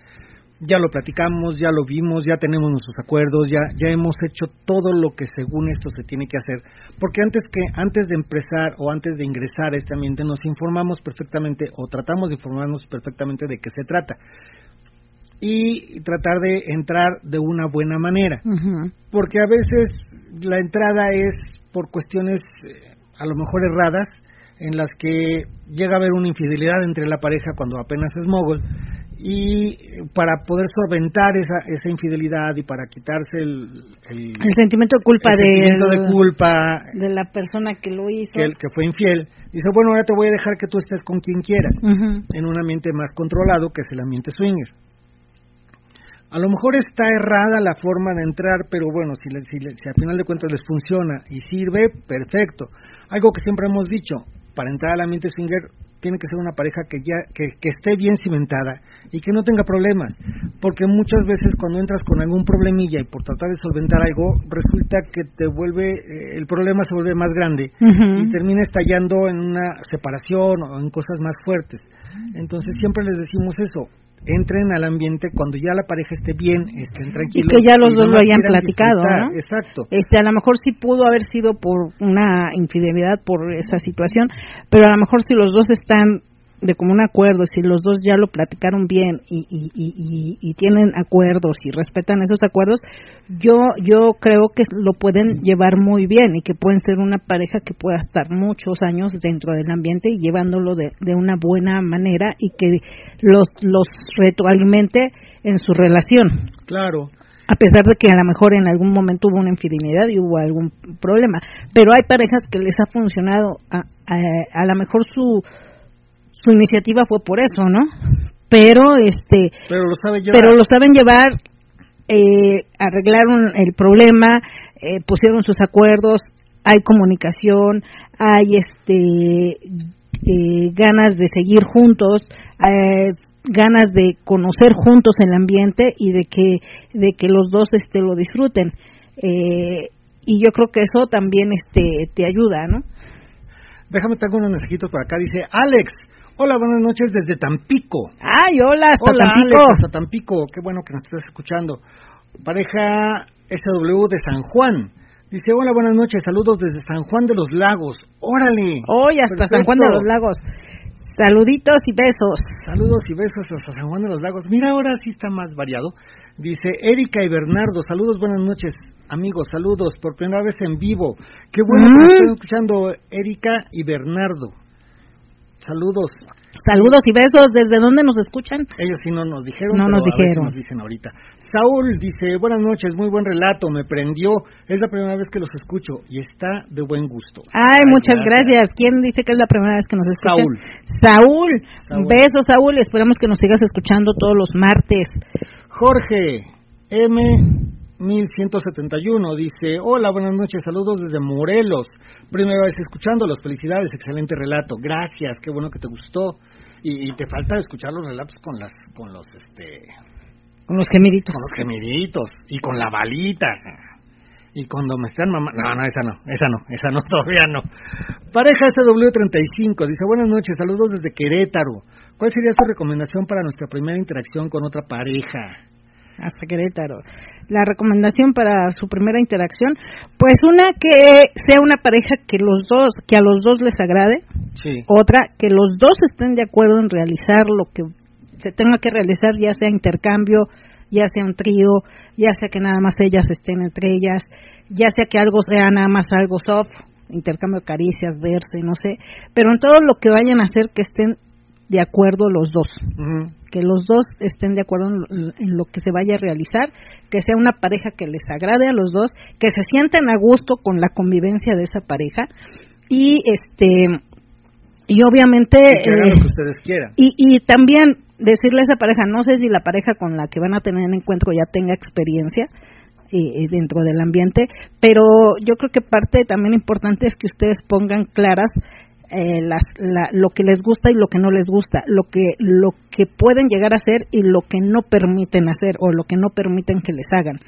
Ya lo platicamos, ya lo vimos, ya tenemos nuestros acuerdos, ya, ya hemos hecho todo lo que según esto se tiene que hacer, porque antes que antes de empezar o antes de ingresar a este ambiente nos informamos perfectamente o tratamos de informarnos perfectamente de qué se trata. Y tratar de entrar de una buena manera, porque a veces la entrada es por cuestiones eh, a lo mejor erradas, en las que llega a haber una infidelidad entre la pareja cuando apenas es mogol, y eh, para poder solventar esa, esa infidelidad y para quitarse el, el, El sentimiento de culpa el de, sentimiento de culpa de la persona que lo hizo. que, que fue infiel, dice, bueno, ahora te voy a dejar que tú estés con quien quieras en un ambiente más controlado que es el ambiente swinger. A lo mejor está errada la forma de entrar, pero bueno, si, le- si, le- si a final de cuentas les funciona y sirve, perfecto. Algo que siempre hemos dicho, para entrar al ambiente swinger tiene que ser una pareja que ya que, que esté bien cimentada y que no tenga problemas, porque muchas veces cuando entras con algún problemilla y por tratar de solventar algo, resulta que te vuelve eh, el problema se vuelve más grande y termina estallando en una separación o en cosas más fuertes. Entonces siempre les decimos eso, entren al ambiente cuando ya la pareja esté bien, estén tranquilos. que ya los dos lo hayan platicado. ¿no? Exacto. Este, a lo mejor sí pudo haber sido por una infidelidad por esa situación, pero a lo mejor si los dos están de común acuerdo, si los dos ya lo platicaron bien y, y, y, y- y tienen acuerdos y respetan esos acuerdos, yo yo creo que lo pueden llevar muy bien y que pueden ser una pareja que pueda estar muchos años dentro del ambiente y llevándolo de, de una buena manera y que los los retroalimente en su relación Claro. a pesar de que a lo mejor en algún momento hubo una infidelidad y hubo algún problema. Pero hay parejas que les ha funcionado, a, a, a lo mejor su, su iniciativa fue por eso, ¿no? Pero este, Pero lo sabe llevar. pero lo saben llevar, eh, arreglaron el problema, eh, pusieron sus acuerdos, hay comunicación, hay este eh, ganas de seguir juntos, eh, ganas de conocer juntos el ambiente y de que de que los dos este lo disfruten. Eh, y yo creo que eso también este te ayuda, ¿no? Déjame tengo unos mensajitos por acá. Dice Alex. Hola, buenas noches desde Tampico. Ay, hola, hasta Hola, Tampico. Alex, hasta Tampico. Qué bueno que nos estás escuchando. Pareja SW de San Juan. Dice, hola, buenas noches. Saludos desde San Juan de los Lagos. Órale. Hoy hasta San Juan de los Lagos. Saluditos y besos. Saludos y besos hasta San Juan de los Lagos. Mira, ahora sí está más variado. Dice Erika y Bernardo. Saludos, buenas noches. Amigos, saludos. Por primera vez en vivo. Qué bueno que Mm. nos estén escuchando Erika y Bernardo. Saludos. Saludos y besos. ¿Desde dónde nos escuchan? Ellos sí no nos dijeron, No pero nos a dijeron. nos dicen ahorita. Saúl dice, buenas noches, muy buen relato, me prendió, es la primera vez que los escucho y está de buen gusto. Ay, muchas gracias. ¿Quién dice que es la primera vez que nos escucha? Saúl. Saúl. Saúl. Besos, Saúl. Esperamos que nos sigas escuchando todos los martes. Jorge M. 1171 dice, hola, buenas noches, saludos desde Morelos, primera vez escuchándolos, felicidades, excelente relato, gracias, qué bueno que te gustó. Y, y te falta escuchar los relatos con las, con los, este, Con los gemiditos. con los gemiditos y con la balita. Y cuando me están mamando, no, no, esa no, esa no, esa no, <laughs> todavía no. Pareja SW35, dice, buenas noches, saludos desde Querétaro. ¿Cuál sería su recomendación para nuestra primera interacción con otra pareja? Hasta Querétaro. La recomendación para su primera interacción, pues una que sea una pareja que los dos, que a los dos les agrade. Sí. Otra que los dos estén de acuerdo en realizar lo que se tenga que realizar, ya sea intercambio, ya sea un trío, ya sea que nada más ellas estén entre ellas, ya sea que algo sea nada más algo soft, intercambio de caricias, verse, no sé, pero en todo lo que vayan a hacer que estén de acuerdo los dos, que los dos estén de acuerdo en lo, que se vaya a realizar, que sea una pareja que les agrade a los dos, que se sientan a gusto con la convivencia de esa pareja y este y obviamente lo que ustedes quieran. Y, y también decirle a esa pareja, no sé si la pareja con la que van a tener en encuentro ya tenga experiencia, eh, dentro del ambiente, pero yo creo que parte también importante es que ustedes pongan claras eh, las, lo que les gusta y lo que no les gusta, lo que, lo que pueden llegar a hacer y lo que no permiten hacer o lo que no permiten que les hagan.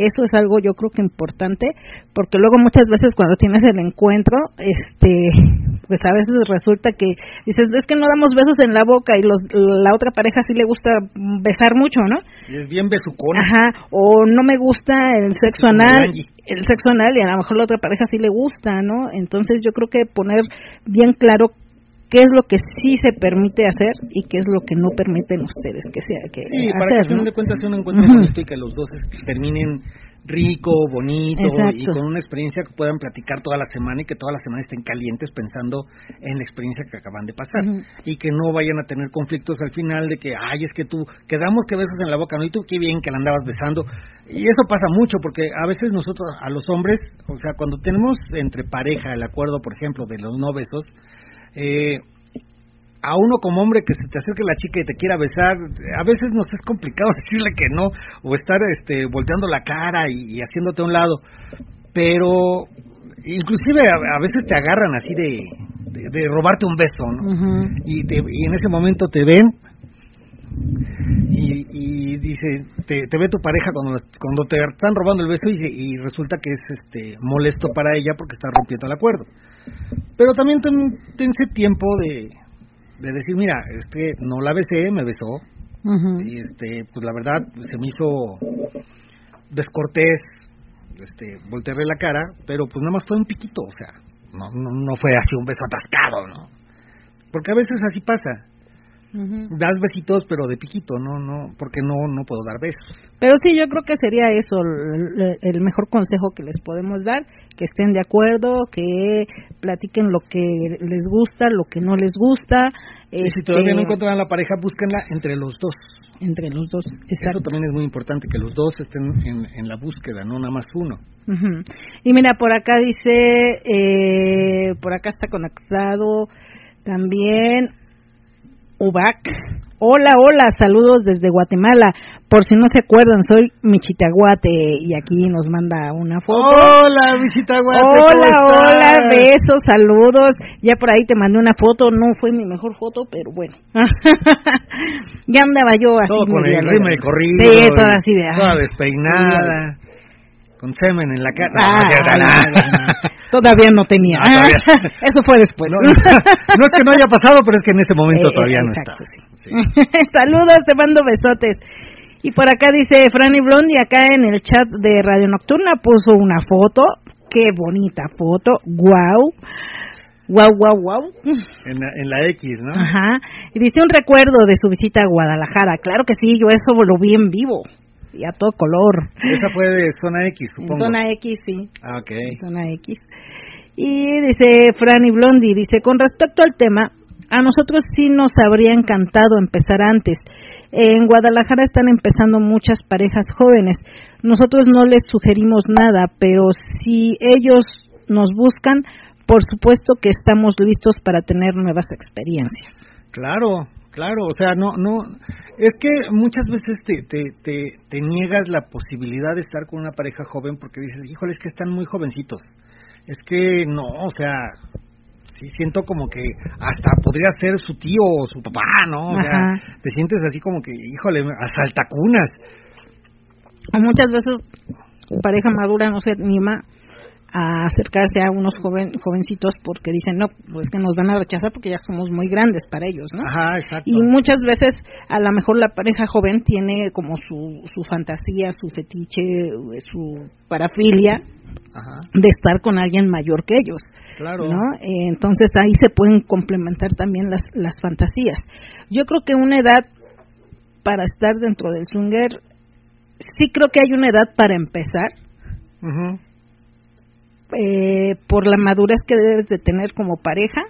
Eso es algo yo creo que importante, porque luego muchas veces cuando tienes el encuentro, este, pues a veces resulta que dices, es que no damos besos en la boca y los, la otra pareja sí le gusta besar mucho, ¿no? Y es bien besucona. Ajá, o no me gusta el sexo anal, el sexo anal y a lo mejor la otra pareja sí le gusta, ¿no? Entonces yo creo que poner bien claro qué es lo que sí se permite hacer y qué es lo que no permiten ustedes que sea que sí, para que al de cuentas sea un encuentro bonito y que los dos terminen rico, bonito y con una experiencia que puedan platicar toda la semana y que toda la semana estén calientes pensando en la experiencia que acaban de pasar y que no vayan a tener conflictos al final de que, ay, es que tú, quedamos que besos en la boca, ¿no? Y tú qué bien que la andabas besando. Y eso pasa mucho porque a veces nosotros, a los hombres, o sea, cuando tenemos entre pareja el acuerdo, por ejemplo, de los no besos, eh, a uno como hombre que se te acerque la chica y te quiera besar, a veces nos es complicado <laughs> decirle que no, o estar este, volteando la cara y, haciéndote a un lado. Pero inclusive a, veces te agarran así de, de, robarte un beso, ¿no? y, y, en ese momento te ven y, y dice, te, te, ve tu pareja cuando, cuando te están robando el beso y, y resulta que es este molesto para ella porque está rompiendo el acuerdo. Pero también tense tiempo de, de decir, mira, este no la besé, me besó. Y este, pues la verdad se me hizo descortés, este, voltearle la cara, pero pues nada más fue un piquito, o sea, no, no, no fue así un beso atascado, ¿no? Porque a veces así pasa. Das besitos, pero de piquito, no, no, porque no, no puedo dar besos. Pero sí, yo creo que sería eso el, mejor consejo que les podemos dar, que estén de acuerdo, que platiquen lo que les gusta, lo que no les gusta. Y si todavía no este, encuentran a la pareja, búsquenla entre los dos. Entre los dos, Eso también es muy importante, que los dos estén en, la búsqueda, no nada más uno. Y mira, por acá dice, eh, por acá está conectado también Ubac. Hola, hola, saludos desde Guatemala. Por si no se acuerdan, soy Michitaguate y aquí nos manda una foto. Hola, Michitaguate. Hola, hola, besos, saludos. Ya por ahí te mandé una foto, no fue mi mejor foto, pero bueno. <laughs> ya andaba yo así. Todo con el ritmo corrido. Sí, toda así de. Toda despeinada con semen en la cara. Ah, todavía no tenía. <laughs> Eso fue después. No, es que no haya pasado, pero es que en ese momento eh, todavía no está. <laughs> Saludos, te mando besotes. Y por acá dice Franny Blondie, acá en el chat de Radio Nocturna puso una foto. Qué bonita foto. Wow. Wow, wow, wow. En la, en la X, ¿no? Ajá. Y dice un recuerdo de su visita a Guadalajara. Claro que sí, yo eso lo vi en vivo y a todo color. Esa fue de zona X, supongo. zona X, sí. Ah, ok. zona X. Y dice Franny Blondie, dice, con respecto al tema, a nosotros sí nos habría encantado empezar antes. En Guadalajara están empezando muchas parejas jóvenes. Nosotros no les sugerimos nada, pero si ellos nos buscan, por supuesto que estamos listos para tener nuevas experiencias. Claro, Claro, o sea, no, no, es que muchas veces te, te, te, niegas la posibilidad de estar con una pareja joven porque dices, híjole, es que están muy jovencitos. Es que no, o sea, sí siento como que hasta podría ser su tío o su papá, ¿no? O sea, te sientes así como que, híjole, hasta altacunas. Muchas veces pareja madura no se anima a acercarse a unos joven, jovencitos porque dicen, no, pues que nos van a rechazar porque ya somos muy grandes para ellos, ¿no? Ajá, exacto. Y muchas veces a lo mejor la pareja joven tiene como su, su fantasía, su fetiche, su parafilia Ajá, de estar con alguien mayor que ellos, claro. ¿no? Eh, entonces ahí se pueden complementar también las, las fantasías. Yo creo que una edad para estar dentro del swinger, sí creo que hay una edad para empezar. Eh, por la madurez que debes de tener como pareja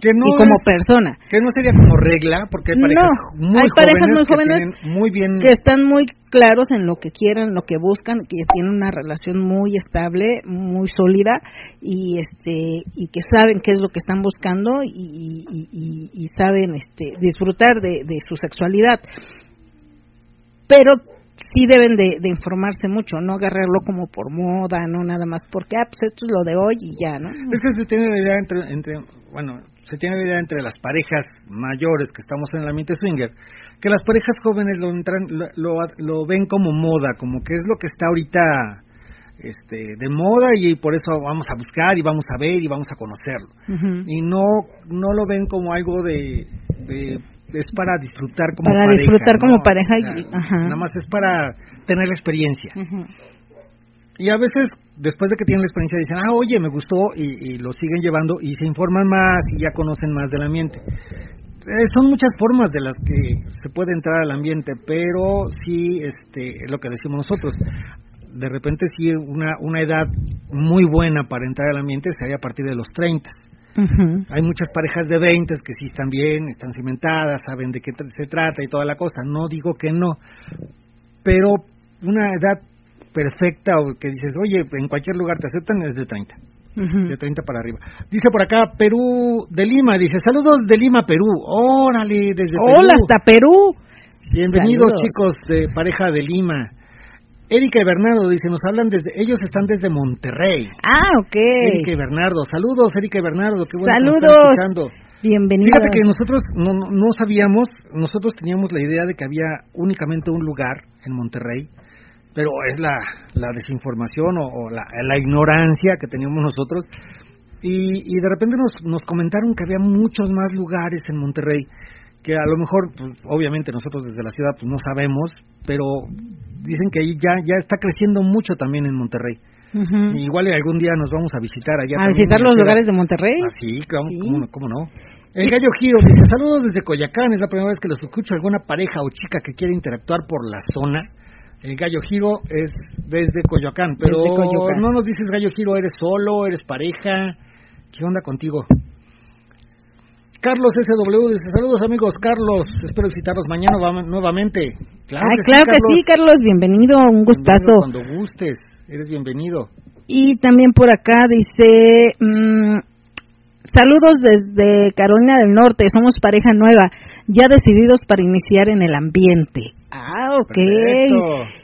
Que no y como es- persona. que no sería como regla, porque hay parejas No, muy hay parejas muy que jóvenes tienen muy bien que están muy claros en lo que quieren, lo que buscan, que tienen una relación muy estable, muy sólida y este y que saben qué es lo que están buscando y, y- y- y saben este disfrutar de, de su sexualidad. Pero sí deben de, de informarse mucho, no agarrarlo como por moda, no nada más porque ah pues esto es lo de hoy y ya, ¿no? Es que se tiene la idea entre, entre, bueno, se tiene la idea entre las parejas mayores que estamos en el ambiente swinger, que las parejas jóvenes lo entran, lo, lo, lo ven como moda, como que es lo que está ahorita este, de moda y por eso vamos a buscar y vamos a ver y vamos a conocerlo. Y no, no lo ven como algo de, de- es para disfrutar como Para pareja. disfrutar como ¿no? pareja y- O sea, ajá. Nada más es para tener la experiencia. Y a veces, después de que tienen la experiencia, dicen, ah, oye, me gustó, y, y lo siguen llevando y se informan más y ya conocen más del ambiente. Eh, son muchas formas de las que se puede entrar al ambiente, pero sí, este, lo que decimos nosotros, de repente sí, una, una edad muy buena para entrar al ambiente sería a partir de los 30. Hay muchas parejas de 20 que sí están bien, están cimentadas, saben de qué se trata y toda la cosa. No digo que no, pero una edad perfecta o que dices, oye, en cualquier lugar te aceptan es de 30, Ujú. de 30 para arriba. Dice por acá Perú de Lima, dice, saludos de Lima, Perú. Órale, desde Perú. Hola, hasta Perú. Bienvenidos Saludos. chicos de pareja de Lima. Erika y Bernardo dice, nos hablan desde, ellos están desde Monterrey. Ah, ok. Erika y Bernardo, saludos Erika y Bernardo, qué bueno que Saludos. escuchando. Bienvenido. Fíjate que nosotros no, no- no sabíamos, nosotros teníamos la idea de que había únicamente un lugar en Monterrey, pero es la, la desinformación o, o la, la ignorancia que teníamos nosotros. Y, y de repente nos, nos comentaron que había muchos más lugares en Monterrey, que a lo mejor, pues, obviamente nosotros desde la ciudad pues, no sabemos, pero dicen que ahí ya, ya está creciendo mucho también en Monterrey. Igual algún día nos vamos a visitar allá. A visitar los lugares de Monterrey. Ah, sí, claro, Sí. ¿cómo, no- cómo no? El gallo Giro dice, saludos desde Coyacán, es la primera vez que los escucho, alguna pareja o chica que quiere interactuar por la zona. El gallo Giro es desde Coyoacán, pero Desde Coyoacán. no nos dices gallo Giro, ¿eres solo, eres pareja? ¿Qué onda contigo? Carlos SW dice, saludos amigos, Carlos, espero visitarlos mañana va- nuevamente. Claro Ay, que claro sí, que sí, Carlos, bienvenido, un gustazo. Cuando gustes, eres bienvenido. Y también por acá dice, mm, saludos desde Carolina del Norte, somos pareja nueva, ya decididos para iniciar en el ambiente. Ah, ok. Perfecto.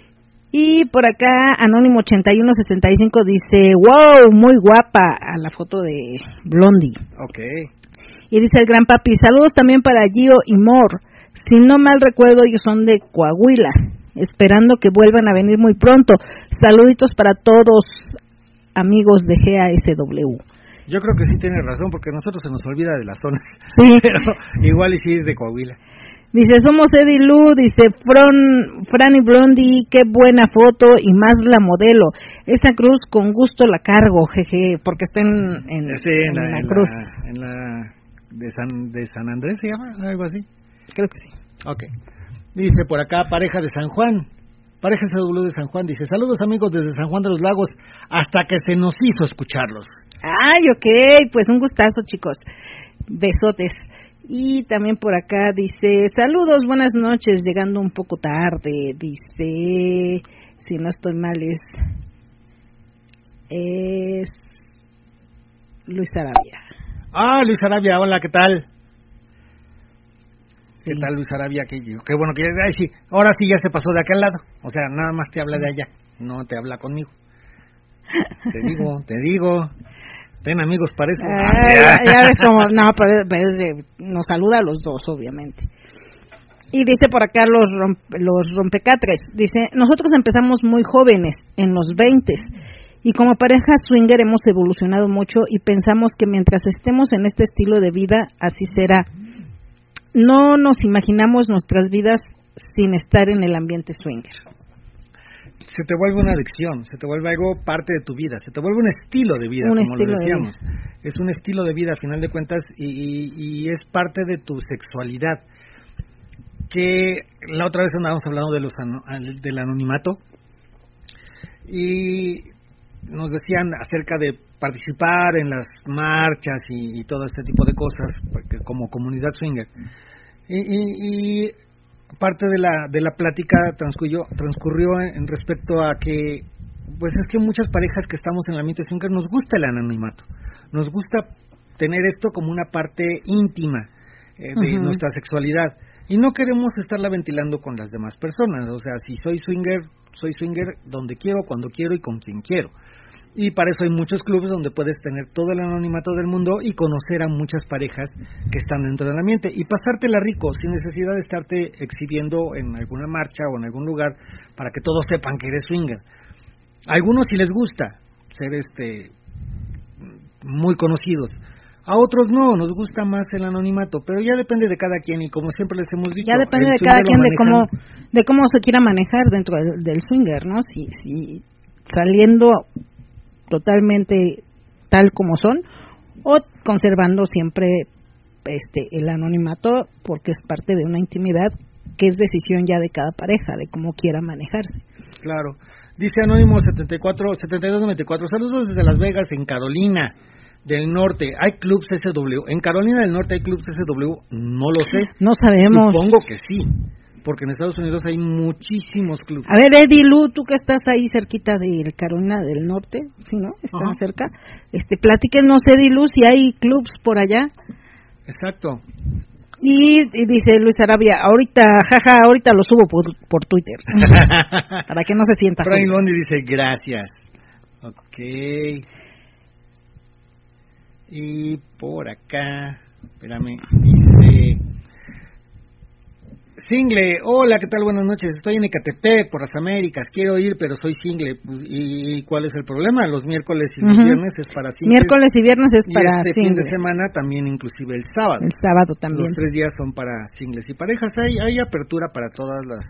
Y por acá, Anónimo 8165 dice, wow, muy guapa, a la foto de Blondie. Ok. Y dice el gran papi, saludos también para Gio y Mor. Si no mal recuerdo, ellos son de Coahuila, esperando que vuelvan a venir muy pronto. Saluditos para todos, amigos de GASW. Yo creo que sí tiene razón, porque a nosotros se nos olvida de las zonas. Sí. <laughs> Pero igual y sí es de Coahuila. Dice, somos Eddie Lu, dice Fran, Fran y Blondie, qué buena foto y más la modelo. Esa cruz con gusto la cargo, jeje, porque está en, en, Sí, en en la, cruz. la- en la de San, de San Andrés se llama, algo así. Creo que sí. Ok. Dice por acá, pareja de San Juan. Pareja SW de San Juan. Dice, saludos amigos desde San Juan de los Lagos, hasta que se nos hizo escucharlos. Ay, ok, pues un gustazo, chicos. Besotes. Y también por acá dice, saludos, buenas noches, llegando un poco tarde. Dice, si no estoy mal, es, es Luis Arabia. Ah, Luis Arabia, hola, ¿qué tal? ¿Qué tal Luis Arabia? Qué, qué bueno que ay, sí, ahora sí ya se pasó de aquel lado. O sea, nada más te habla de allá, no te habla conmigo. Te digo, <laughs> te digo. Ten amigos para eso. Ay, ya, ya ves <laughs> cómo, no, pero, nos saluda a los dos, obviamente. Y dice por acá los, los rompecatres, dice, nosotros empezamos muy jóvenes, en los 20 y como pareja swinger hemos evolucionado mucho y pensamos que mientras estemos en este estilo de vida, así será. No nos imaginamos nuestras vidas sin estar en el ambiente swinger. Se te vuelve una adicción, se te vuelve algo parte de tu vida, se te vuelve un estilo de vida, como lo decíamos. Es un estilo de vida, a final de cuentas, y, es parte de tu sexualidad. Que la otra vez andábamos hablando de los del anonimato, y nos decían acerca de participar en las marchas y, todo este tipo de cosas como comunidad swinger. Y, y, parte de la de la plática transcurrió transcurrió en, respecto a que pues es que muchas parejas que estamos en el ambiente swinger nos gusta el anonimato. Nos gusta tener esto como una parte íntima eh, de nuestra sexualidad. Y no queremos estarla ventilando con las demás personas. O sea si soy swinger soy swinger donde quiero cuando quiero y con quien quiero y para eso hay muchos clubes donde puedes tener todo el anonimato del mundo y conocer a muchas parejas que están dentro del ambiente y pasártela rico sin necesidad de estarte exhibiendo en alguna marcha o en algún lugar para que todos sepan que eres swinger. A algunos sí les gusta ser este muy conocidos. A otros no, nos gusta más el anonimato, pero ya depende de cada quien y como siempre les hemos dicho, ya depende de cada quien de cómo de cómo se quiera manejar dentro del, del swinger, ¿no? Si si saliendo totalmente tal como son o conservando siempre este el anonimato porque es parte de una intimidad que es decisión ya de cada pareja de cómo quiera manejarse. Claro. Dice Anónimo 74 7294, saludos desde Las Vegas en Carolina del Norte. ¿Hay clubs SW? En Carolina del Norte hay clubs SW, no lo sé. No sabemos. Supongo que sí porque en Estados Unidos hay muchísimos clubes. A ver, Eddie Lu, tú que estás ahí cerquita de Carolina del Norte, ¿sí, no? Están cerca. Este, platíquenos, Eddie Lu, si hay clubs por allá. Exacto. Y, dice Luis Arabia, ahorita, jaja, ahorita lo subo por, por Twitter. <laughs> para que no se sienta. Frank Londi dice, gracias. Ok. Y por acá, espérame, dice... Single, hola, ¿qué tal? Buenas noches. Estoy en Ecatepec, por las Américas. Quiero ir, pero soy single. ¿Y cuál es el problema? Los miércoles y los viernes es para singles. Miércoles y viernes es para este fin de semana también, inclusive el sábado. El sábado también. Los tres días son para singles y parejas. Hay, hay apertura para todas las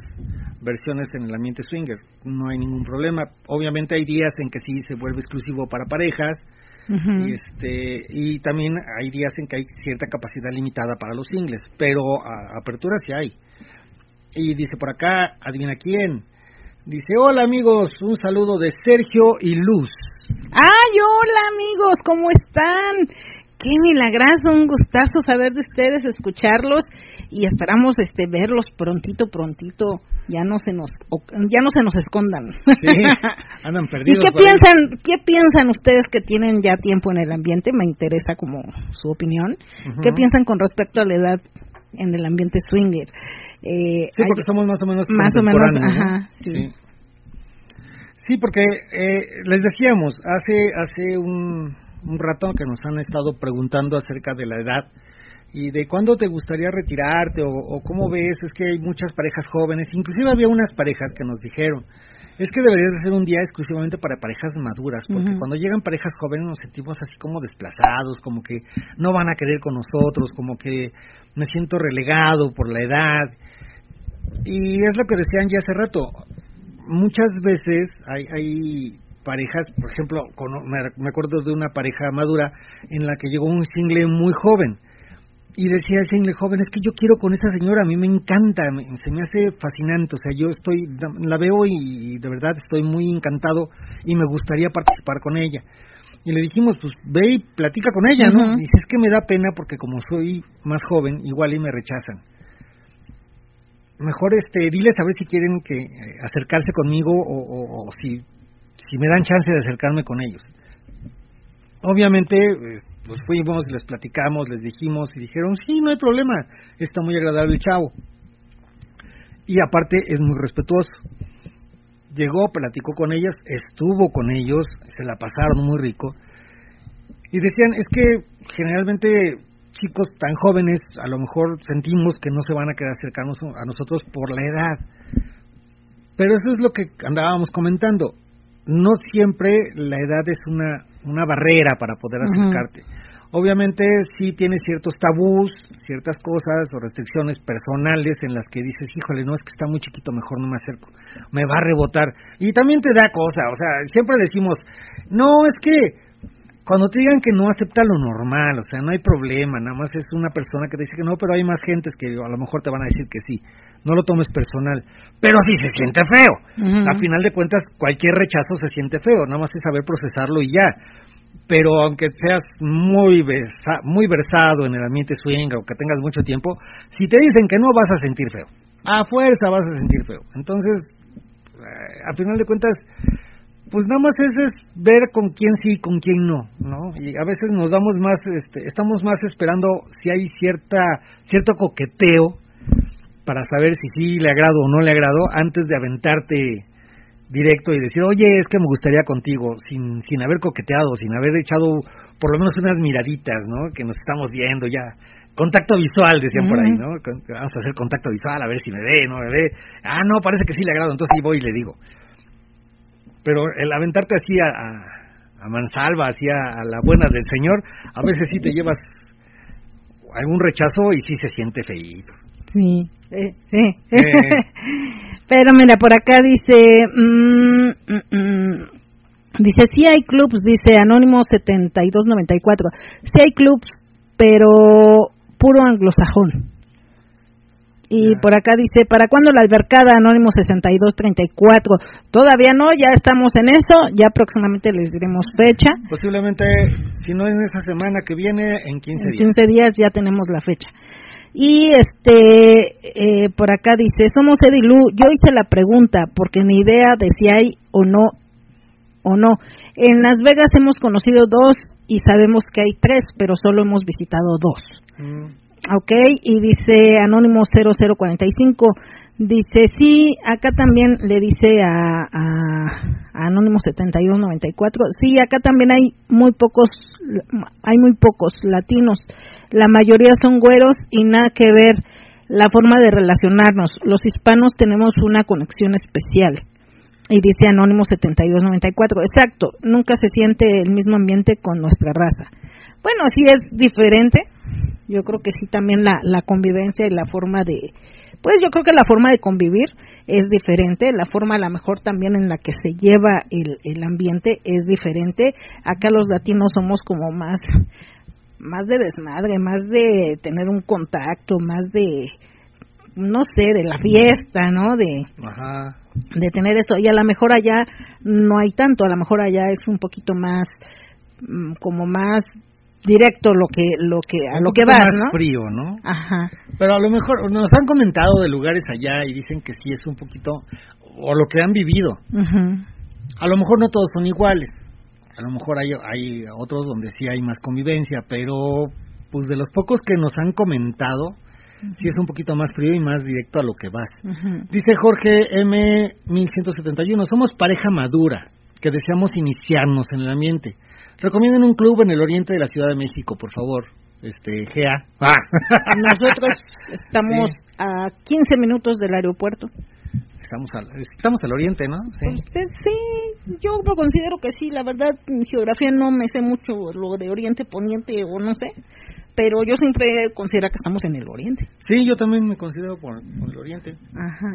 versiones en el ambiente swinger. No hay ningún problema. Obviamente hay días en que sí se vuelve exclusivo para parejas. y, este, y también hay días en que hay cierta capacidad limitada para los singles, pero apertura sí hay. Y dice por acá, adivina quién. Dice, hola amigos, un saludo de Sergio y Luz. ¡Ay, hola amigos! ¿Cómo están? Qué milagroso, un gustazo saber de ustedes, escucharlos y esperamos este verlos prontito, prontito. Ya no se nos ya no se nos escondan. Sí, <laughs> andan perdidos. ¿Y qué piensan, qué piensan ustedes que tienen ya tiempo en el ambiente? Me interesa como su opinión. ¿Qué piensan con respecto a la edad en el ambiente swinger? Eh, sí, porque somos más o menos más o menos, ajá, sí. sí. porque eh, les decíamos hace hace un, un rato que nos han estado preguntando acerca de la edad y de cuándo te gustaría retirarte o, o, cómo ves, es que hay muchas parejas jóvenes, inclusive había unas parejas que nos dijeron, es que debería de ser un día exclusivamente para parejas maduras, porque cuando llegan parejas jóvenes nos sentimos así como desplazados, como que no van a querer con nosotros, como que me siento relegado por la edad. Y es lo que decían ya hace rato. Muchas veces hay, hay parejas, por ejemplo, me acuerdo de una pareja madura en la que llegó un single muy joven y decía el single joven, es que yo quiero con esa señora, a mí me encanta, se me hace fascinante, o sea, yo estoy, la veo y de verdad estoy muy encantado y me gustaría participar con ella. Y le dijimos, pues ve y platica con ella, ¿no? Y dice, es que me da pena porque como soy más joven, igual y me rechazan. Mejor este, diles a ver si quieren que eh, acercarse conmigo o, si, si me dan chance de acercarme con ellos. Obviamente, eh, pues fuimos, les platicamos, les dijimos y dijeron, sí, no hay problema, está muy agradable el chavo. Y aparte es muy respetuoso llegó, platicó con ellos, estuvo con ellos, se la pasaron muy rico. Y decían, es que generalmente chicos tan jóvenes a lo mejor sentimos que no se van a querer acercarnos a nosotros por la edad. Pero eso es lo que andábamos comentando. No siempre la edad es una, una barrera para poder acercarte. Obviamente sí tiene ciertos tabús, ciertas cosas o restricciones personales en las que dices, híjole, no es que está muy chiquito, mejor no me acerco, me va a rebotar. Y también te da cosa, o sea, siempre decimos, no, es que cuando te digan que no, acepta lo normal, o sea, no hay problema, nada más es una persona que te dice que no, pero hay más gentes que a lo mejor te van a decir que sí. No lo tomes personal, pero sí se siente feo. A final de cuentas, cualquier rechazo se siente feo, nada más es saber procesarlo y ya. Pero aunque seas muy, muy versado en el ambiente swing o que tengas mucho tiempo, si te dicen que no, vas a sentir feo. A fuerza vas a sentir feo. Entonces, eh, a final de cuentas, pues nada más es, es, ver con quién sí y con quién no, ¿no? Y a veces nos damos más, este, estamos más esperando si hay cierta, cierto coqueteo para saber si sí le agrado o no le agrado antes de aventarte directo y decir, oye, es que me gustaría contigo, sin, sin haber coqueteado, sin haber echado por lo menos unas miraditas, ¿no? Que nos estamos viendo ya. Contacto visual, decían por ahí, ¿no? Vamos a hacer contacto visual, a ver si me ve, no me ve. Ah, no, parece que sí le agrado, entonces sí voy y le digo pero el aventarte así a, a, mansalva, así a, la buena del Señor, a veces sí te llevas algún rechazo y sí se siente feíto. Sí, eh, sí. Eh. <laughs> pero mira, por acá dice, mm, mm, mm, dice, sí hay clubs, dice Anónimo 7294, sí hay clubs, pero puro anglosajón. Y por acá dice, ¿para cuándo la albercada Anónimo 6234? Todavía no, ya estamos en eso, ya próximamente les diremos fecha. Posiblemente, si no en esa semana que viene, en 15 días. En 15 días ya tenemos la fecha. Y este, eh, por acá dice, somos Edilu, yo hice la pregunta porque ni idea de si hay o no, o no. En Las Vegas hemos conocido dos y sabemos que hay tres, pero solo hemos visitado dos. Mm. Ok, y dice Anónimo 0045, dice, sí, acá también le dice a, a, Anónimo 7194, sí, acá también hay muy pocos, hay muy pocos latinos, la mayoría son güeros y nada que ver la forma de relacionarnos. Los hispanos tenemos una conexión especial. Y dice Anónimo 7294, exacto, nunca se siente el mismo ambiente con nuestra raza. Bueno, así es diferente, yo creo que sí también la, la convivencia y la forma de, pues yo creo que la forma de convivir es diferente, la forma a lo mejor también en la que se lleva el, el ambiente es diferente. Acá los latinos somos como más, más de desmadre, más de tener un contacto, más de, no sé, de la fiesta, ¿no? De, de tener eso. Y a lo mejor allá no hay tanto, a lo mejor allá es un poquito más, mm, como más directo lo que lo que a lo que vas, más frío, ¿no? Ajá. Pero a lo mejor nos han comentado de lugares allá y dicen que sí es un poquito o lo que han vivido. A lo mejor no todos son iguales. A lo mejor hay hay otros donde sí hay más convivencia, pero pues de los pocos que nos han comentado sí es un poquito más frío y más directo a lo que vas. Dice Jorge M 1171, somos pareja madura que deseamos iniciarnos en el ambiente Recomienden un club en el oriente de la Ciudad de México, por favor. Este, GA. Ah. <laughs> Nosotros estamos a 15 minutos del aeropuerto. Estamos al, estamos al oriente, ¿no? Sí. Pues, sí, yo considero que sí. La verdad, en geografía no me sé mucho lo de oriente, poniente o no sé. Pero yo siempre considero que estamos en el oriente. Sí, yo también me considero por, por el oriente. Ajá.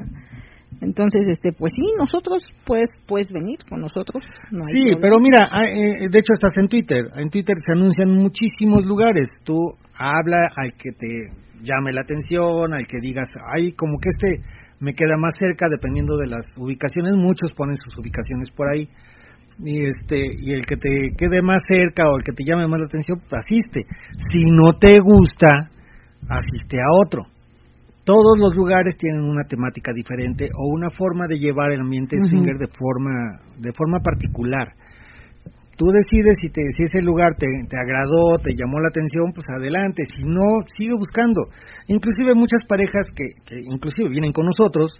Entonces, este, pues sí, nosotros, pues, puedes venir con nosotros. sí, pero mira, ah, eh, de hecho estás en Twitter. En Twitter se anuncian muchísimos lugares. Tú habla al que te llame la atención, al que digas, ay, como que este me queda más cerca, dependiendo de las ubicaciones. Muchos ponen sus ubicaciones por ahí. Y este y el que te quede más cerca o el que te llame más la atención, pues asiste. Si no te gusta, asiste a otro todos los lugares tienen una temática diferente o una forma de llevar el ambiente swinger de forma de forma particular. Tú decides si, te, si ese lugar te, te, agradó, te llamó la atención, pues adelante. Si no, sigue buscando. Inclusive muchas parejas que, que inclusive vienen con nosotros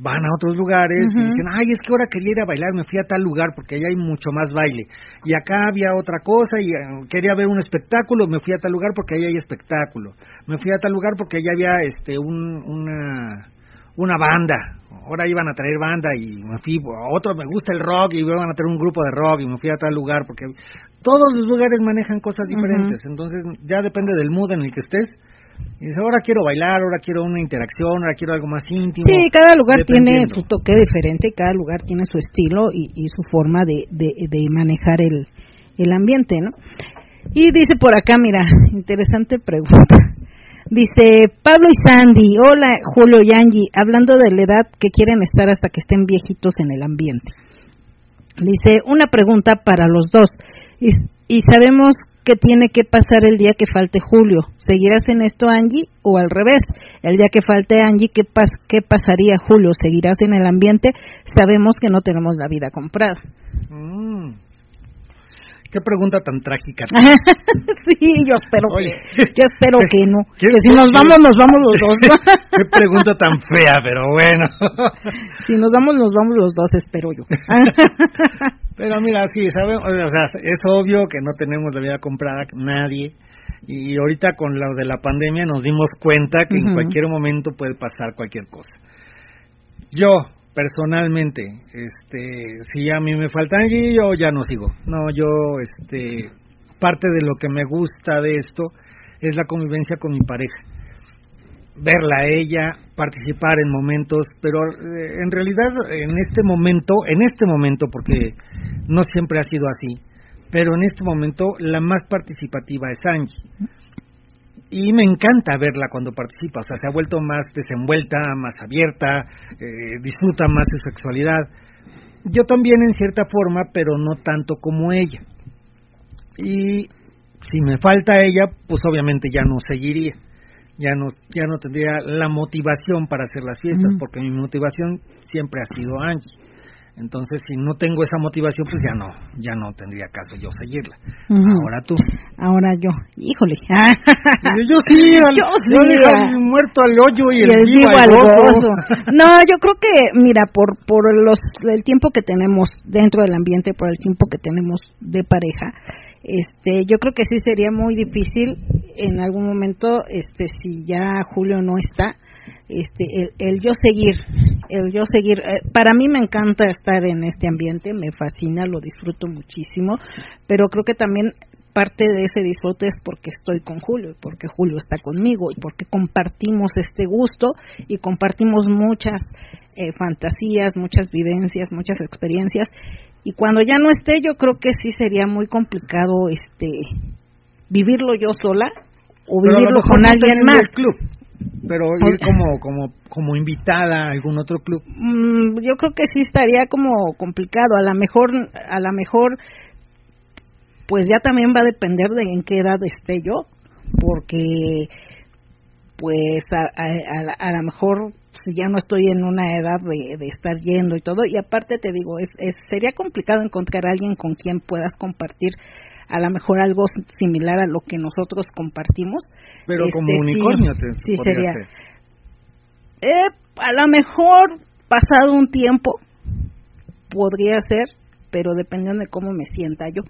van a otros lugares y dicen, ay, es que ahora quería ir a bailar, me fui a tal lugar porque allá hay mucho más baile. Y acá había otra cosa y eh, quería ver un espectáculo, me fui a tal lugar porque allá hay espectáculo. Me fui a tal lugar porque allá había este un, una una banda. Ahora iban a traer banda y me fui a otro, me gusta el rock y iban a traer un grupo de rock y me fui a tal lugar porque todos los lugares manejan cosas diferentes. Entonces ya depende del mood en el que estés. Y dices, ahora quiero bailar, ahora quiero una interacción, ahora quiero algo más íntimo. Sí, cada lugar tiene su toque diferente, cada lugar tiene su estilo y, y su forma de, de, de manejar el, el ambiente, ¿no? Y dice por acá, mira, interesante pregunta. Dice Pablo y Sandy, hola Julio y Angie, hablando de la edad que quieren estar hasta que estén viejitos en el ambiente. Dice, una pregunta para los dos. Y, y sabemos que tiene que pasar el día que falte Julio. ¿Seguirás en esto, Angie? O al revés, el día que falte Angie, ¿qué, ¿qué pasaría, Julio? ¿Seguirás en el ambiente? Sabemos que no tenemos la vida comprada. Mm. Qué pregunta tan trágica. <laughs> sí, yo espero Oye. que, yo espero que no. <laughs> ¿Qué- que si nos vamos, nos vamos los dos. Qué <laughs> pregunta tan fea, pero bueno. si nos vamos, nos vamos los dos, espero yo. Pero mira, sí, sabemos, o sea, es obvio que no tenemos la vida comprada nadie. Y ahorita con lo de la pandemia nos dimos cuenta que en cualquier momento puede pasar cualquier cosa. Yo, personalmente, este, si a mí me falta allí, yo ya no sigo. No, yo, este, parte de lo que me gusta de esto es la convivencia con mi pareja. Verla a ella, participar en momentos, pero eh, en realidad en este momento, en este momento, porque no siempre ha sido así, pero en este momento la más participativa es Angie. Y me encanta verla cuando participa, o sea, se ha vuelto más desenvuelta, más abierta, eh, disfruta más de su sexualidad. Yo también en cierta forma, pero no tanto como ella. Y si me falta ella, pues obviamente ya no seguiría. Ya no, ya no tendría la motivación para hacer las fiestas, Mm. porque mi motivación siempre ha sido Angie. Entonces, si no tengo esa motivación, pues ya no, ya no tendría caso yo seguirla. Ahora tú. Ahora yo, híjole. <laughs> Y yo sí, al, Yo sí, yo dejo muerto al hoyo y, y el, el vivo vivo al gozo. <laughs> No, yo creo que, mira, por por los el tiempo que tenemos dentro del ambiente, por el tiempo que tenemos de pareja, este, yo creo que sí sería muy difícil en algún momento, este, si ya Julio no está, este, el, el yo seguir, el yo seguir. eh, para mí me encanta estar en este ambiente, me fascina, lo disfruto muchísimo, pero creo que también parte de ese disfrute es porque estoy con Julio, y porque Julio está conmigo y porque compartimos este gusto y compartimos muchas eh, fantasías, muchas vivencias, muchas experiencias y cuando ya no esté yo creo que sí sería muy complicado este vivirlo yo sola o vivirlo con alguien más. club, pero ir como, como, como invitada a algún otro club. Mm, yo creo que sí estaría como complicado. A lo mejor, a lo mejor, pues ya también va a depender de en qué edad esté yo, porque, pues a, a, a, la- a lo mejor si ya no estoy en una edad de, de estar yendo y todo, y aparte te digo, es, es sería complicado encontrar a alguien con quien puedas compartir a lo mejor algo similar a lo que nosotros compartimos. Pero como Este, sí, unicornio te sí sería. ser. Eh, a lo mejor pasado un tiempo podría ser, pero dependiendo de cómo me sienta yo.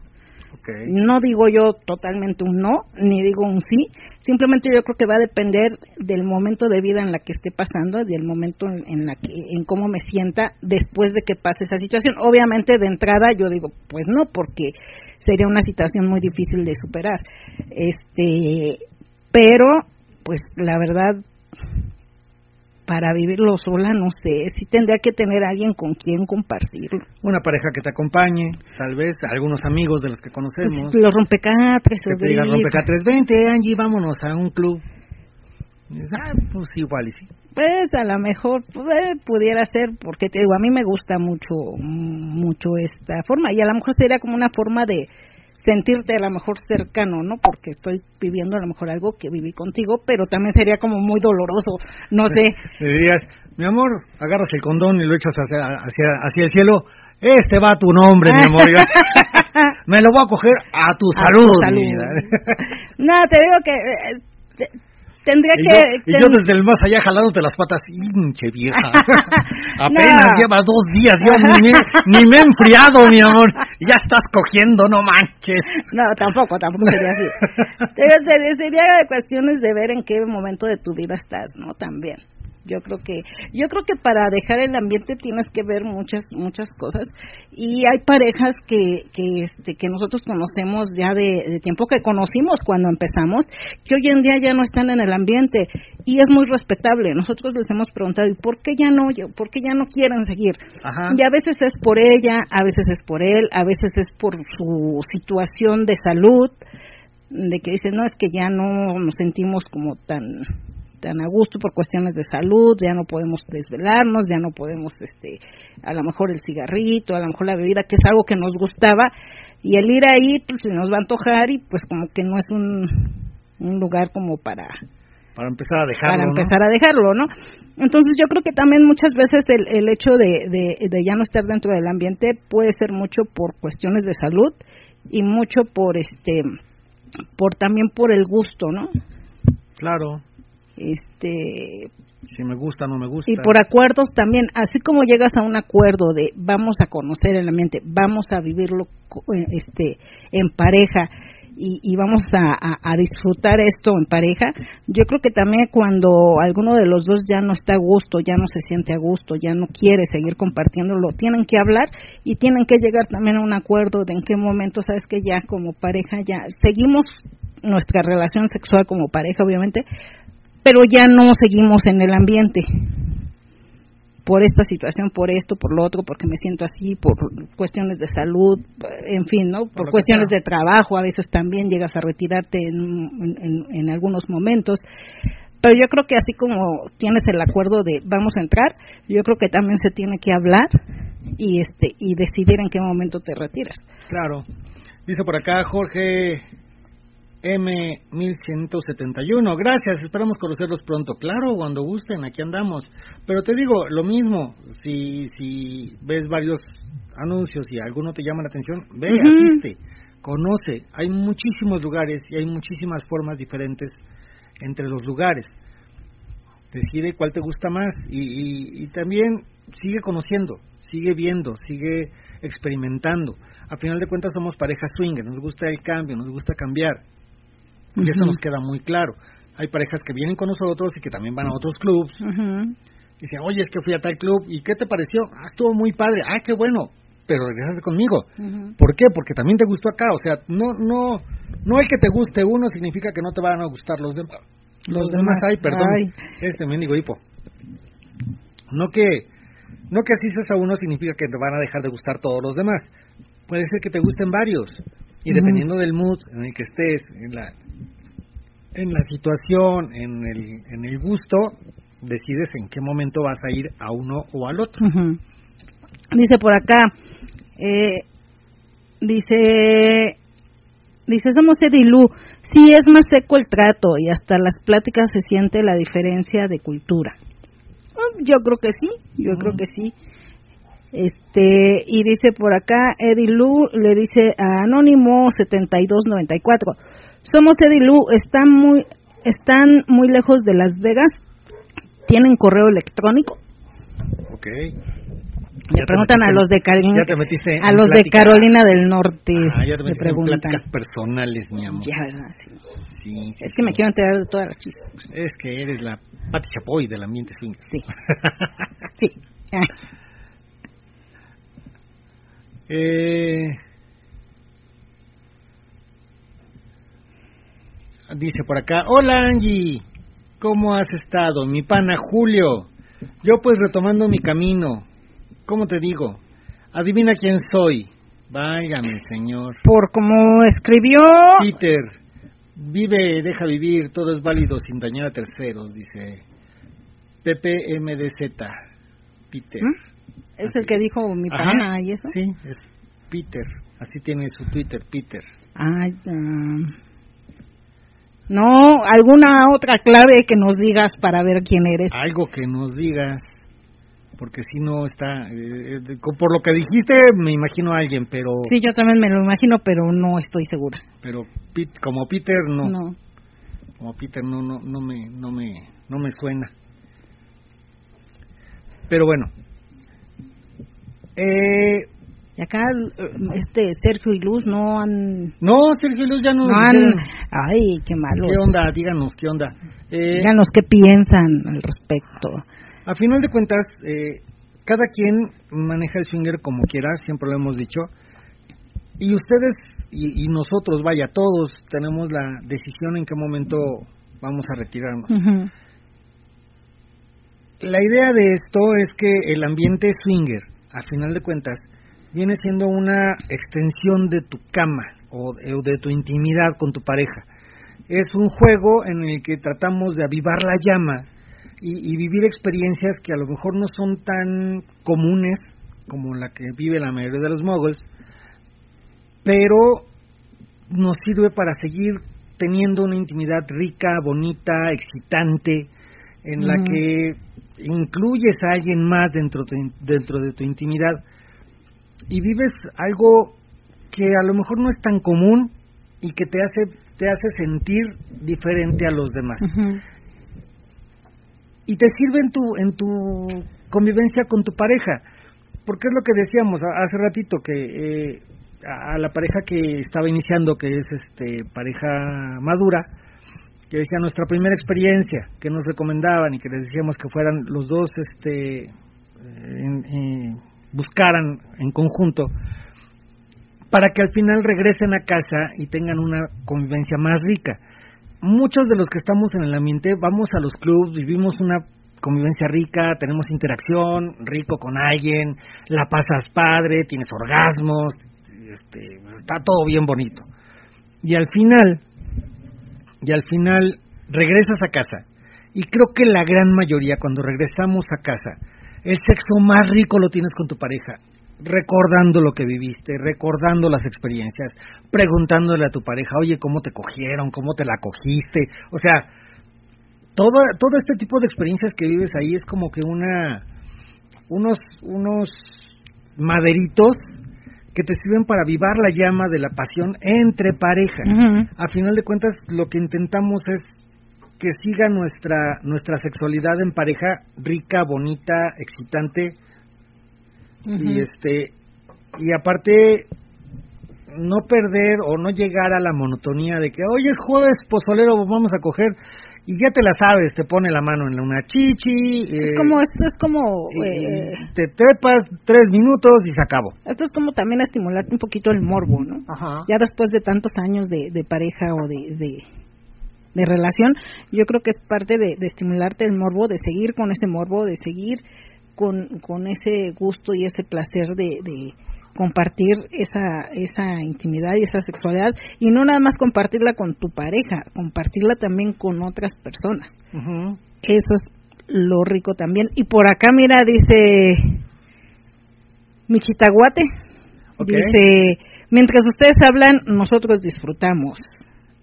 No digo yo totalmente un no, ni digo un sí, simplemente yo creo que va a depender del momento de vida en la que esté pasando, del momento en, en la que, en cómo me sienta después de que pase esa situación. Obviamente de entrada yo digo, pues no, porque sería una situación muy difícil de superar. Este, pero pues la verdad para vivirlo sola, no sé, sí tendría que tener alguien con quien compartirlo. Una pareja que te acompañe, tal vez, algunos amigos de los que Pues, conocemos. los rompecatres, que te digan rompecatres, vente Angie, vámonos a un club. Ah, pues igual y sí. Pues a lo mejor pues, pudiera ser, porque te digo, a mí me gusta mucho, mucho esta forma, y a lo mejor sería como una forma de sentirte a lo mejor cercano, ¿no? Porque estoy viviendo a lo mejor algo que viví contigo, pero también sería como muy doloroso, no sé. <laughs> Le dirías, mi amor, agarras el condón y lo echas hacia, hacia, hacia el cielo. Este va a tu nombre, mi amor. Yo, <laughs> Me lo voy a coger a tu A salud. tu salud. No, te digo que eh, tendría y que... Yo, y yo desde el más allá jalándote las patas, hinche vieja. <laughs> Apenas lleva dos días, yo ni me, ni me he enfriado, mi amor. Ya estás cogiendo, no manches. No, tampoco, tampoco sería así. sería, sería cuestiones de ver en qué momento de tu vida estás, ¿no? También. Yo creo que yo creo que para dejar el ambiente tienes que ver muchas muchas cosas y hay parejas que que este que nosotros conocemos ya de, tiempo que conocimos cuando empezamos que hoy en día ya no están en el ambiente y es muy respetable. Nosotros les hemos preguntado ¿y por qué ya no? ¿Por qué ya no quieren seguir? Y a veces es por ella, a veces es por él, a veces es por su situación de salud de que dicen no es que ya no nos sentimos como tan tan a gusto por cuestiones de salud, ya no podemos desvelarnos, ya no podemos, este, a lo mejor el cigarrito, a lo mejor la bebida, que es algo que nos gustaba, y el ir ahí, pues se nos va a antojar y pues como que no es un, un lugar como para para empezar a dejarlo para empezar a dejarlo no entonces yo creo que también muchas veces el, el hecho de, de, de, ya no estar dentro del ambiente puede ser mucho por cuestiones de salud y mucho por este por también por el gusto no claro este si me gusta no me gusta. y por acuerdos también así como llegas a un acuerdo de vamos a conocer el ambiente vamos a vivirlo este en pareja y, y vamos a, a, disfrutar esto en pareja yo creo que también cuando alguno de los dos ya no está a gusto ya no se siente a gusto ya no quiere seguir compartiéndolo tienen que hablar y tienen que llegar también a un acuerdo de en qué momento sabes que ya como pareja ya seguimos nuestra relación sexual como pareja obviamente pero ya no seguimos en el ambiente por esta situación, por esto, por lo otro, porque me siento así, por cuestiones de salud, en fin, ¿no? Por, cuestiones de trabajo, a veces también llegas a retirarte en, en, algunos momentos. Pero yo creo que así como tienes el acuerdo de vamos a entrar, yo creo que también se tiene que hablar y este y decidir en qué momento te retiras. Claro. Dice por acá Jorge M1171. Gracias, esperamos conocerlos pronto. Claro, cuando gusten, aquí andamos. Pero te digo, lo mismo, si, si ves varios anuncios y alguno te llama la atención, ve, asiste, conoce. Hay muchísimos lugares y hay muchísimas formas diferentes entre los lugares. Decide cuál te gusta más y, y también sigue conociendo, sigue viendo, sigue experimentando. A final de cuentas somos pareja swinger, nos gusta el cambio, nos gusta cambiar y eso nos queda muy claro. Hay parejas que vienen con nosotros y que también van a otros clubs. Y dicen, oye, es que fui a tal club. ¿Y qué te pareció? Ah, estuvo muy padre. Ah, qué bueno. Pero regresaste conmigo. ¿Por qué? Porque también te gustó acá. O sea, no, no, no hay que te guste uno significa que no te van a gustar los demás. Los, demás, ay, perdón. Este mendigo hipo. No que, no que así seas a uno significa que te van a dejar de gustar todos los demás. Puede ser que te gusten varios. Y dependiendo del mood en el que estés, en la, en la situación, en el, en el gusto, decides en qué momento vas a ir a uno o al otro. Dice por acá, eh, dice, dice, somos Edilú, sí es más seco el trato y hasta las pláticas se siente la diferencia de cultura. Mm, yo creo que sí, yo creo que sí. Este, y dice por acá, Edilu le dice a Anónimo 7294, somos Edilu, están muy, están muy lejos de Las Vegas, tienen correo electrónico. Ok. Le preguntan a los de Carolina, a los de Carolina del Norte. Ah, ya te metiste en personales, mi amor. Ya, verdad, sí. es que me quiero enterar de todas las chistes. Es que eres la Pati Chapoy del ambiente swing. Sí. sí. <laughs> Eh, dice por acá, hola Angie, ¿cómo has estado? Mi pana Julio, yo pues retomando mi camino, ¿cómo te digo? Adivina quién soy. Váyame, señor. Por como escribió. Peter, vive, deja vivir, todo es válido sin dañar a terceros, dice PPMDZ. Peter. ¿Mm? ¿Es el que dijo mi pana y eso? Sí, es Peter. Así tiene su Twitter, Peter. Ay, no, alguna otra clave que nos digas para ver quién eres. Algo que nos digas, porque si no está, eh, por lo que dijiste me imagino a alguien, pero... Sí, yo también me lo imagino, pero no estoy segura. Pero como Peter no. No. como Peter no, no, no, me, no, me, no me suena. Pero bueno. Eh, y acá este Sergio y Luz no han no Sergio y Luz ya no, no han ay qué malo qué onda díganos qué onda eh, díganos qué piensan al respecto. a final de cuentas eh, cada quien maneja el swinger como quiera siempre lo hemos dicho. Y ustedes y, nosotros vaya todos tenemos la decisión en qué momento vamos a retirarnos. La idea de esto es que el ambiente swinger a final de cuentas viene siendo una extensión de tu cama o de, tu intimidad con tu pareja. Es un juego en el que tratamos de avivar la llama y, vivir experiencias que a lo mejor no son tan comunes como la que vive la mayoría de los moguls, pero nos sirve para seguir teniendo una intimidad rica, bonita, excitante, en la que incluyes a alguien más dentro dentro de tu intimidad y vives algo que a lo mejor no es tan común y que te hace te hace sentir diferente a los demás. Y te sirve en tu en tu convivencia con tu pareja, porque es lo que decíamos hace ratito que eh, a la pareja que estaba iniciando, que es este pareja madura, que decía nuestra primera experiencia, que nos recomendaban y que les decíamos que fueran los dos este en, buscaran en conjunto para que al final regresen a casa y tengan una convivencia más rica. Muchos de los que estamos en el ambiente vamos a los clubs, vivimos una convivencia rica, tenemos interacción rico con alguien, la pasas padre, tienes orgasmos, este, está todo bien bonito. Y al final, y al final regresas a casa. Y creo que la gran mayoría cuando regresamos a casa el sexo más rico lo tienes con tu pareja, recordando lo que viviste, recordando las experiencias, preguntándole a tu pareja, oye, ¿cómo te cogieron? ¿Cómo te la cogiste? O sea, todo, todo este tipo de experiencias que vives ahí es como que una, unos, unos maderitos que te sirven para avivar la llama de la pasión entre pareja. A final de cuentas, lo que intentamos es que siga nuestra nuestra sexualidad en pareja rica, bonita, excitante. Y este y aparte no perder o no llegar a la monotonía de que hoy es jueves pozolero vamos a coger y ya te la sabes te pone la mano en una chichi es eh, como esto es como eh, te trepas tres minutos y se acabó. Esto es como también estimularte un poquito el morbo no Ajá. ya después de tantos años de, de pareja o de de relación, yo creo que es parte de, estimularte el morbo, de seguir con ese morbo, de seguir con, con ese gusto y ese placer de, de compartir esa, esa intimidad y esa sexualidad y no nada más compartirla con tu pareja, compartirla también con otras personas. Eso es lo rico también. Y por acá, mira, dice Michitaguate, dice, mientras ustedes hablan, nosotros disfrutamos.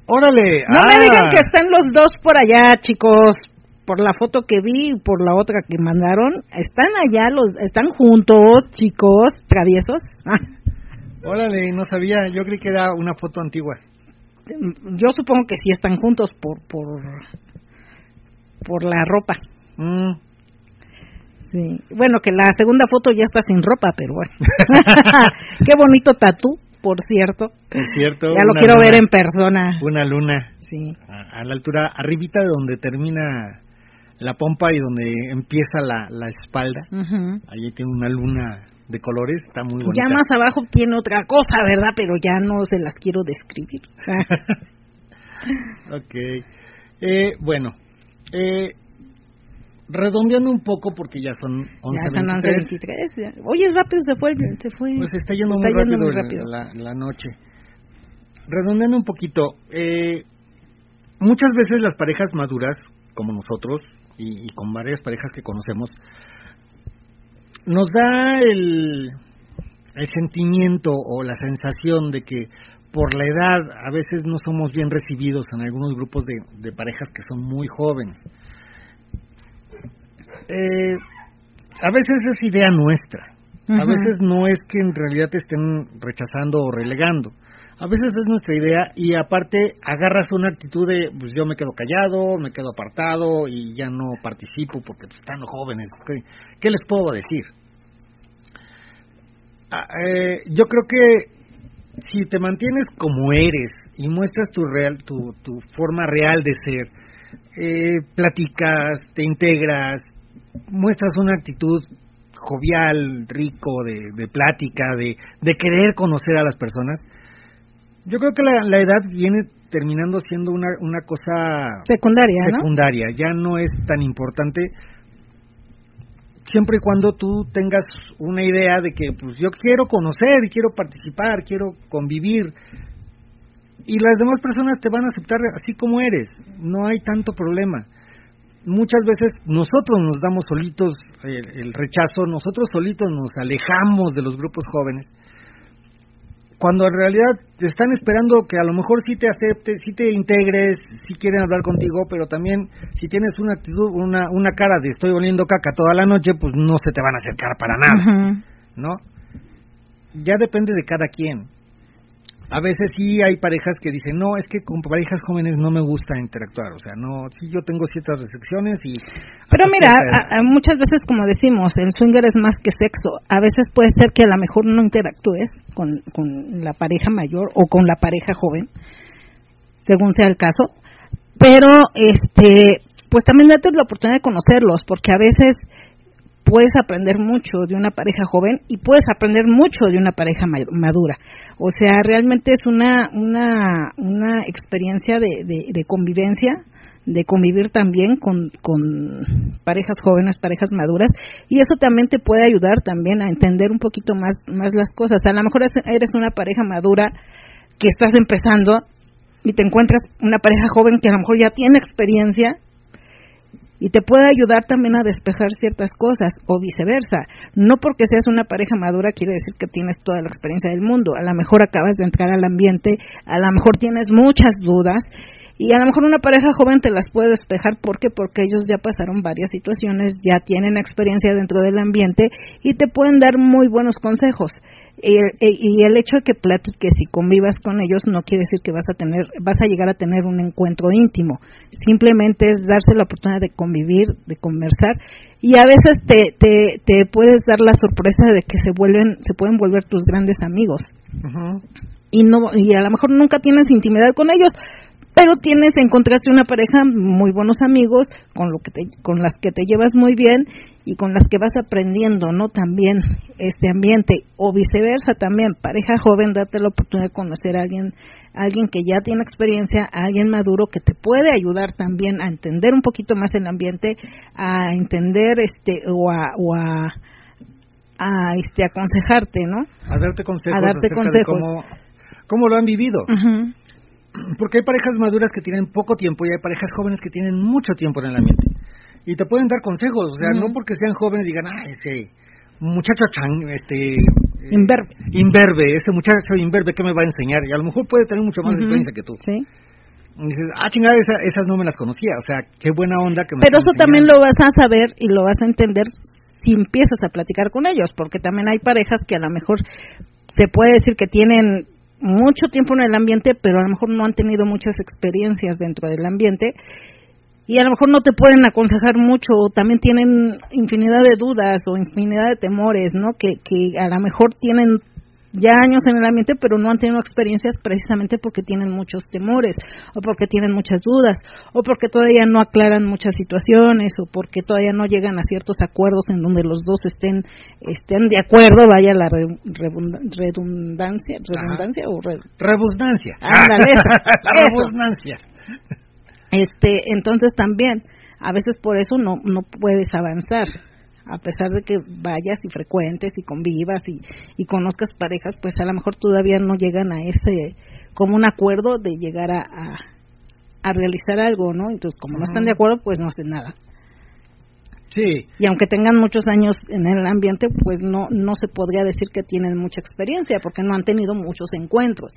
Órale. No me digan ah. que están los dos por allá, chicos. Por la foto que vi y por la otra que mandaron, están allá los, están juntos, chicos, traviesos. Órale, no sabía. Yo creí que era una foto antigua. Yo supongo que sí están juntos por por por la ropa. Mm. Sí. Bueno, que la segunda foto ya está sin ropa, pero bueno. <laughs> <laughs> Qué bonito tatú por cierto. Por cierto. Ya lo quiero ver en persona. Una luna. Sí. A, la altura, arribita de donde termina la pompa y donde empieza la, la espalda. Allí tiene una luna de colores, está muy bonita. Ya más abajo tiene otra cosa, ¿verdad? Pero ya no se las quiero describir. <laughs> ok. Eh, bueno, eh, redondeando un poco porque ya son 11.23. Oye, rápido se fue, se fue. Pues está yendo, muy, rápido La, noche. Redondeando un poquito, eh, muchas veces las parejas maduras, como nosotros, y, con varias parejas que conocemos, nos da el, el sentimiento o la sensación de que por la edad a veces no somos bien recibidos en algunos grupos de parejas que son muy jóvenes eh, a veces es idea nuestra, A veces no es que en realidad te estén rechazando o relegando. A veces es nuestra idea y aparte agarras una actitud de, pues yo me quedo callado, me quedo apartado y ya no participo porque pues, están los jóvenes. ¿Qué, qué les puedo decir? Ah, eh, yo creo que si te mantienes como eres y muestras tu real, tu, tu forma real de ser, eh, platicas, te integras, muestras una actitud jovial, rico, de, de plática, de, de querer conocer a las personas, yo creo que la, la edad viene terminando siendo una, una cosa Secundaria, ¿no? secundaria, ya no es tan importante siempre y cuando tú tengas una idea de que pues yo quiero conocer, quiero participar, quiero convivir y las demás personas te van a aceptar así como eres, no hay tanto problema. Muchas veces nosotros nos damos solitos el, el rechazo, nosotros solitos nos alejamos de los grupos jóvenes cuando en realidad te están esperando que a lo mejor sí te aceptes, sí te integres, sí quieren hablar contigo, pero también si tienes una actitud, una, una cara de estoy oliendo caca toda la noche, pues no se te van a acercar para nada. ¿no? Ya depende de cada quien. A veces sí hay parejas que dicen, no, es que con parejas jóvenes no me gusta interactuar, o sea, no, sí yo tengo ciertas restricciones y... Pero mira, a- muchas veces, como decimos, el swinger es más que sexo. A veces puede ser que a lo mejor no interactúes con, con la pareja mayor o con la pareja joven, según sea el caso. Pero, este, pues también date la oportunidad de conocerlos, porque a veces puedes aprender mucho de una pareja joven y puedes aprender mucho de una pareja ma- madura. O sea, realmente es una una una experiencia de, de, convivencia, de convivir también con, con parejas jóvenes, parejas maduras, y eso también te puede ayudar también a entender un poquito más más las cosas. A lo mejor es- eres una pareja madura que estás empezando y te encuentras una pareja joven que a lo mejor ya tiene experiencia y te puede ayudar también a despejar ciertas cosas o viceversa. No porque seas una pareja madura quiere decir que tienes toda la experiencia del mundo. A lo mejor acabas de entrar al ambiente, a lo mejor tienes muchas dudas y a lo mejor una pareja joven te las puede despejar ¿por qué? porque ellos ya pasaron varias situaciones, ya tienen experiencia dentro del ambiente y te pueden dar muy buenos consejos. Y el, y el hecho de que platiques y convivas con ellos no quiere decir que vas a tener, vas a llegar a tener un encuentro íntimo. Simplemente es darse la oportunidad de convivir, de conversar y a veces te, te, te puedes dar la sorpresa de que se vuelven, se pueden volver tus grandes amigos Ujú. y no y a lo mejor nunca tienes intimidad con ellos pero tienes encontraste una pareja muy buenos amigos con lo que te, con las que te llevas muy bien y con las que vas aprendiendo no también este ambiente o viceversa también pareja joven date la oportunidad de conocer a alguien alguien que ya tiene experiencia a alguien maduro que te puede ayudar también a entender un poquito más el ambiente a entender este o a, o a a este aconsejarte no A darte consejos. A darte consejos. cómo, cómo lo han vivido. Porque hay parejas maduras que tienen poco tiempo y hay parejas jóvenes que tienen mucho tiempo en el ambiente. Y te pueden dar consejos, o sea, no porque sean jóvenes digan, ah, ese muchacho chan, este... eh, Imberbe. Imberbe, ese muchacho imberbe, ¿qué me va a enseñar? Y a lo mejor puede tener mucho más experiencia que tú. sí Y dices, ah, chingada, esa- esas no me las conocía, o sea, qué buena onda que me Pero eso también lo vas a saber y lo vas a entender si empiezas a platicar con ellos, porque también hay parejas que a lo mejor se puede decir que tienen mucho tiempo en el ambiente, pero a lo mejor no han tenido muchas experiencias dentro del ambiente y a lo mejor no te pueden aconsejar mucho, o también tienen infinidad de dudas o infinidad de temores, ¿no? Que, que a lo mejor tienen ya años en el ambiente, pero no han tenido experiencias precisamente porque tienen muchos temores, o porque tienen muchas dudas, o porque todavía no aclaran muchas situaciones, o porque todavía no llegan a ciertos acuerdos en donde los dos estén estén de acuerdo, vaya la re- redundancia, redundancia o re- Rebusnancia. Ándale, eso, <laughs> La rebusnancia. Este, entonces también a veces por eso no no puedes avanzar a pesar de que vayas y frecuentes y convivas y, y conozcas parejas, pues a lo mejor todavía no llegan a ese, como un acuerdo de llegar a, a, a realizar algo, ¿no? Entonces, como no están de acuerdo, pues no hacen nada. Sí, Y aunque tengan muchos años en el ambiente, pues no, no se podría decir que tienen mucha experiencia, porque no han tenido muchos encuentros.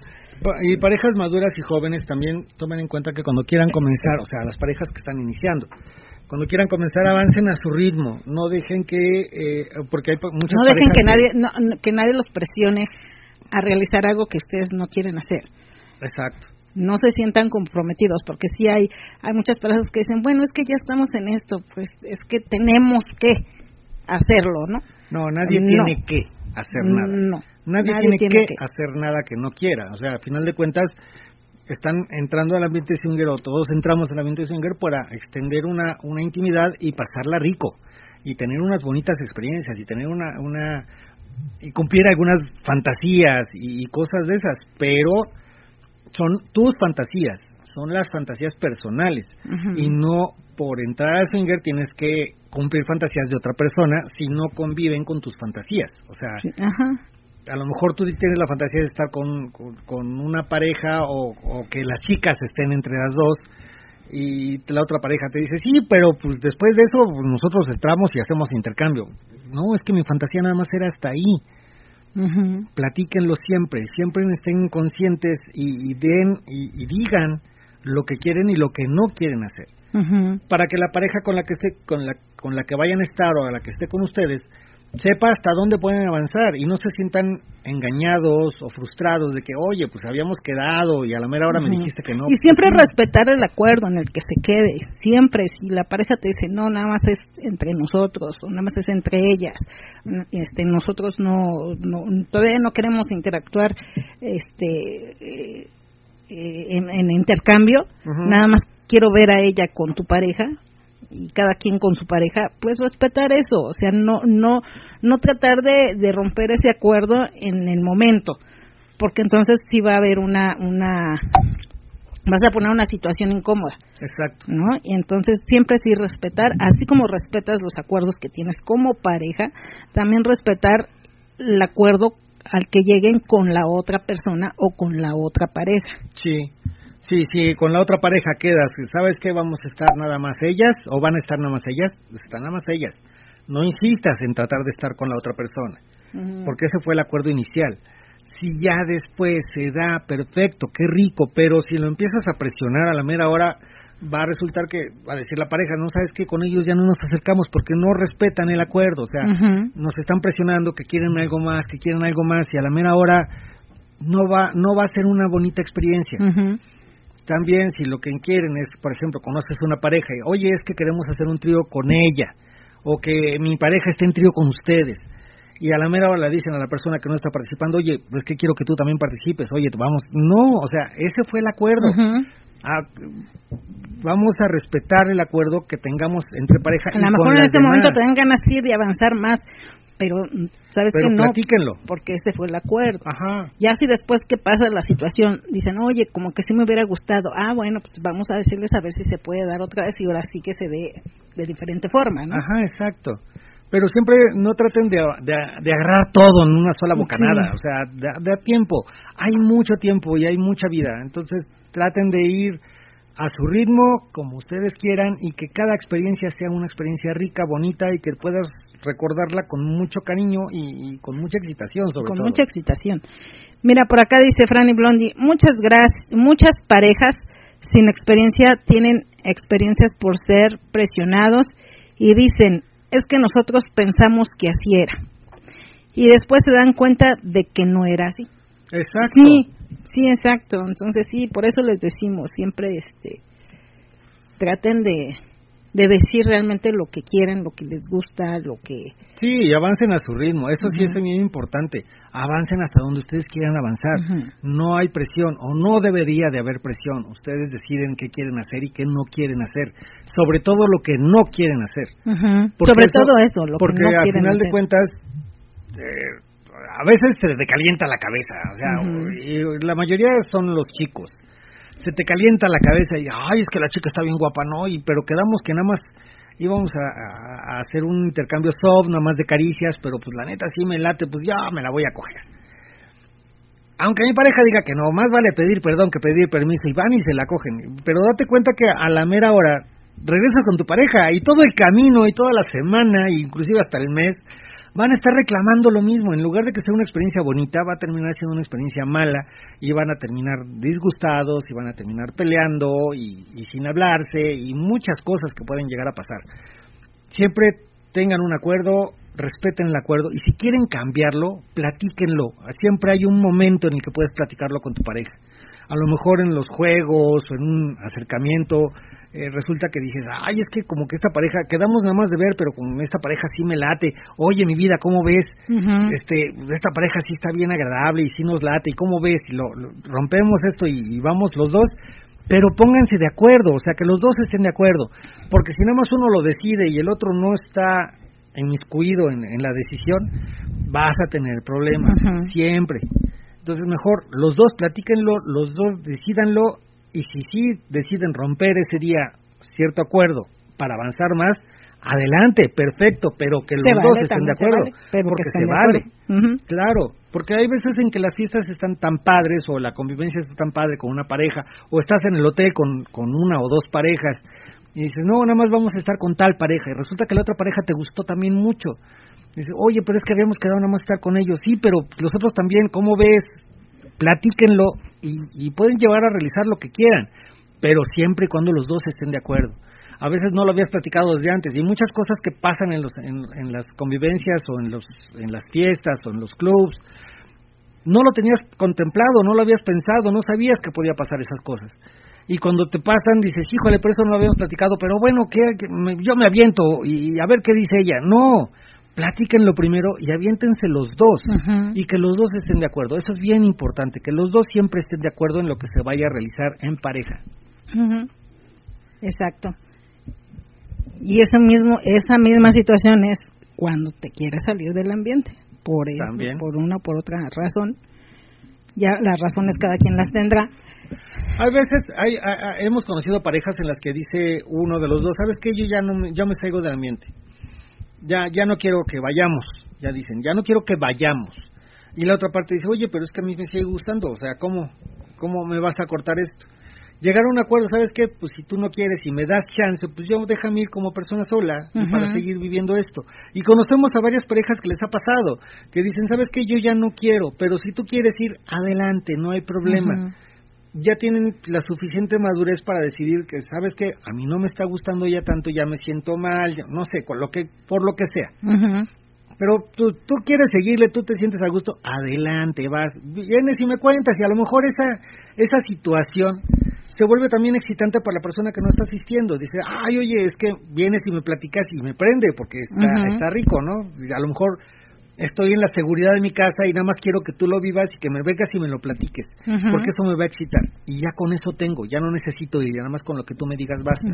Y parejas maduras y jóvenes también tomen en cuenta que cuando quieran comenzar, o sea, las parejas que están iniciando, Cuando quieran comenzar, avancen a su ritmo. No dejen que, eh, porque hay muchas No dejen que nadie, no- que nadie los presione a realizar algo que ustedes no quieren hacer. Exacto. No se sientan comprometidos, porque sí hay, hay muchas personas que dicen, bueno, es que ya estamos en esto, pues es que tenemos que hacerlo, ¿no? No, nadie No. tiene que hacer nada. No. Nadie, Nadie tiene, tiene que, que. hacer nada que no quiera. O sea, al final de cuentas, están entrando al ambiente swinger o todos entramos al ambiente swinger para extender una, una intimidad y pasarla rico y tener unas bonitas experiencias y tener una, una y cumplir algunas fantasías y cosas de esas, pero son tus fantasías, son las fantasías personales y no por entrar al swinger tienes que cumplir fantasías de otra persona si no conviven con tus fantasías. O sea, a lo mejor tú tienes la fantasía de estar con, con, con una pareja o, o que las chicas estén entre las dos y la otra pareja te dice, sí, pero pues después de eso pues, nosotros entramos y hacemos intercambio. No, es que mi fantasía nada más era hasta ahí. Ujú. Platíquenlo siempre, siempre estén conscientes y, y den y, y digan lo que quieren y lo que no quieren hacer para que la pareja con la que esté con la con la que vayan a estar o a la que esté con ustedes sepa hasta dónde pueden avanzar y no se sientan engañados o frustrados de que oye pues habíamos quedado y a la mera hora me dijiste que no y siempre respetar el acuerdo en el que se quede. Siempre, si la pareja te dice, no, nada más es entre nosotros, o nada más es entre ellas, este, nosotros no, no todavía no queremos interactuar este, eh, eh, en, en intercambio, nada más quiero ver a ella con tu pareja y cada quien con su pareja, pues respetar eso, o sea, no no no tratar de, de romper ese acuerdo en el momento, porque entonces sí va a haber una una vas a poner una situación incómoda, exacto ¿no? Y entonces siempre sí respetar, así como respetas los acuerdos que tienes como pareja, también respetar el acuerdo al que lleguen con la otra persona o con la otra pareja. sí sí sí con la otra pareja quedas. Sabes que vamos a estar nada más ellas o van a estar nada más ellas están nada más ellas. No insistas en tratar de estar con la otra persona porque ese fue el acuerdo inicial. Si ya después se da, perfecto, qué rico, pero si lo empiezas a presionar a la mera hora, va a resultar que, va a decir la pareja, no sabes que con ellos ya no nos acercamos porque no respetan el acuerdo, o sea, nos están presionando que quieren algo más, que quieren algo más, y a la mera hora no va, no va a ser una bonita experiencia. También si lo que quieren es, por ejemplo, conoces una pareja y, oye, es que queremos hacer un trío con ella, o que mi pareja esté en trío con ustedes, y a la mera hora le dicen a la persona que no está participando, oye, es que quiero que tú también participes, oye, vamos, no, o sea, ese fue el acuerdo. Ah, vamos a respetar el acuerdo que tengamos entre pareja A lo mejor en este demás. momento te dan ganas de avanzar más, pero mm, sabes Pero que no, platíquenlo. porque ese fue el acuerdo. Ajá, Ya si después que pasa la situación dicen, oye, como que sí me hubiera gustado, ah, bueno, pues vamos a decirles a ver si se puede dar otra vez y ahora sí que se dé de diferente forma, ¿no? ajá, exacto. Pero siempre no traten de, de, de agarrar todo en una sola bocanada, Sí. o sea, da, da tiempo. Hay mucho tiempo y hay mucha vida, entonces traten de ir a su ritmo, como ustedes quieran, y que cada experiencia sea una experiencia rica, bonita y que puedas recordarla con mucho cariño y, y con mucha excitación, sobre con todo. mucha excitación. Mira, por acá dice Franny Blondie, muchas gracias, muchas parejas sin experiencia tienen experiencias por ser presionados y dicen, es que nosotros pensamos que así era. Y después se dan cuenta de que no era así. Exacto. Sí, sí, exacto. Entonces sí, por eso les decimos, siempre este traten de de decir realmente lo que quieren, lo que les gusta, lo que Sí, y avancen a su ritmo. Eso sí es bien importante. Avancen hasta donde ustedes quieran avanzar. No hay presión o no debería de haber presión. Ustedes deciden qué quieren hacer y qué no quieren hacer. Sobre todo lo que no quieren hacer. Sobre eso- todo eso, lo porque que no al final de cuentas eh, a veces se te calienta la cabeza, o sea, y la mayoría son los chicos. Se te calienta la cabeza y ay, es que la chica está bien guapa, ¿no? Y pero quedamos que nada más íbamos a, hacer un intercambio soft, nada más de caricias, pero pues la neta sí me late, pues ya me la voy a coger. Aunque mi pareja diga que no, más vale pedir perdón que pedir permiso y van y se la cogen. Pero date cuenta que a la mera hora regresas con tu pareja y todo el camino y toda la semana, e inclusive hasta el mes, van a estar reclamando lo mismo. En lugar de que sea una experiencia bonita, va a terminar siendo una experiencia mala y van a terminar disgustados y van a terminar peleando y, sin hablarse y muchas cosas que pueden llegar a pasar. Siempre tengan un acuerdo, respeten el acuerdo y si quieren cambiarlo, platíquenlo. Siempre hay un momento en el que puedes platicarlo con tu pareja. A lo mejor en los juegos o en un acercamiento eh, resulta que dices, ay, es que como que esta pareja, quedamos nada más de ver, pero con esta pareja sí me late. Oye, mi vida, ¿cómo ves? este Esta pareja sí está bien agradable y sí nos late. ¿Y cómo ves? Y lo, rompemos esto y, y vamos los dos pero pónganse de acuerdo, o sea, que los dos estén de acuerdo, porque si nada más uno lo decide y el otro no está inmiscuido en, en la decisión, vas a tener problemas, siempre. Entonces, mejor los dos platíquenlo, los dos decidanlo, y si sí deciden romper ese día cierto acuerdo para avanzar más, adelante, perfecto, pero que los dos estén de acuerdo, porque se vale, claro, porque hay veces en que las fiestas están tan padres o la convivencia está tan padre con una pareja, o estás en el hotel con, con una o dos parejas y dices, no, nada más vamos a estar con tal pareja, y resulta que la otra pareja te gustó también mucho. Dice, oye, pero es que habíamos quedado nada más estar con ellos. Sí, pero los otros también, ¿cómo ves? Platíquenlo y, y pueden llevar a realizar lo que quieran, pero siempre y cuando los dos estén de acuerdo a veces no lo habías platicado desde antes y muchas cosas que pasan en, los, en, las convivencias o en, los, las fiestas o en los clubs, no lo tenías contemplado, no lo habías pensado, no sabías que podía pasar esas cosas. Y cuando te pasan dices, híjole, por eso no lo habíamos platicado, pero bueno, que yo me aviento y a ver qué dice ella. No, platíquenlo primero y aviéntense los dos y que los dos estén de acuerdo. Eso es bien importante, que los dos siempre estén de acuerdo en lo que se vaya a realizar en pareja. Exacto. Y esa, mismo, esa misma situación es cuando te quieres salir del ambiente, por, eso, por una o por otra razón. Ya las razones cada quien las tendrá. Hay veces, hay, hemos conocido parejas en las que dice uno de los dos, ¿sabes qué? Yo ya, no, ya me salgo del ambiente. Ya, ya no quiero que vayamos, ya dicen, ya no quiero que vayamos. Y la otra parte dice, oye, pero es que a mí me sigue gustando, o sea, ¿cómo, cómo me vas a cortar esto? llegar a un acuerdo, ¿sabes qué? Pues si tú no quieres y me das chance, pues yo déjame ir como persona sola para seguir viviendo esto. Y conocemos a varias parejas que les ha pasado, que dicen, ¿sabes qué? Yo ya no quiero, pero si tú quieres ir, adelante, no hay problema. Ya tienen la suficiente madurez para decidir que, ¿sabes qué? A mí no me está gustando ya tanto, ya me siento mal, no sé, con lo que, por lo que sea. Pero tú, tú quieres seguirle, tú te sientes a gusto, adelante, vas, vienes y me cuentas, y a lo mejor esa, esa situación se vuelve también excitante para la persona que no está asistiendo. Dice, ay, oye, es que vienes y me platicas y me prende porque está, está rico, ¿no? A lo mejor estoy en la seguridad de mi casa y nada más quiero que tú lo vivas y que me vengas y me lo platiques, porque eso me va a excitar. Y ya con eso tengo, ya no necesito ir, nada más con lo que tú me digas basta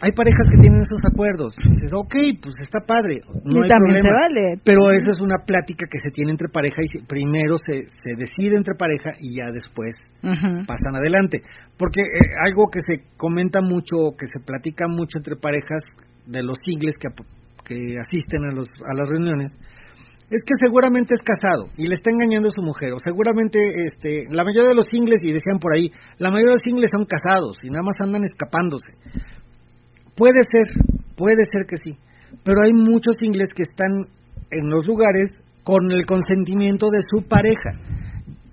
hay parejas que tienen esos acuerdos. dices, ok, pues está padre, no hay también problema. Vale. Pero eso es una plática que se tiene entre pareja y primero se, se decide entre pareja y ya después pasan adelante. Porque eh, algo que se comenta mucho, que se platica mucho entre parejas de los singles que, que asisten a, los, a las reuniones, es que seguramente es casado y le está engañando a su mujer, o seguramente este, la mayoría de los singles, y decían por ahí, la mayoría de los singles son casados y nada más andan escapándose. Puede ser, puede ser que sí, pero hay muchos ingleses que están en los lugares con el consentimiento de su pareja.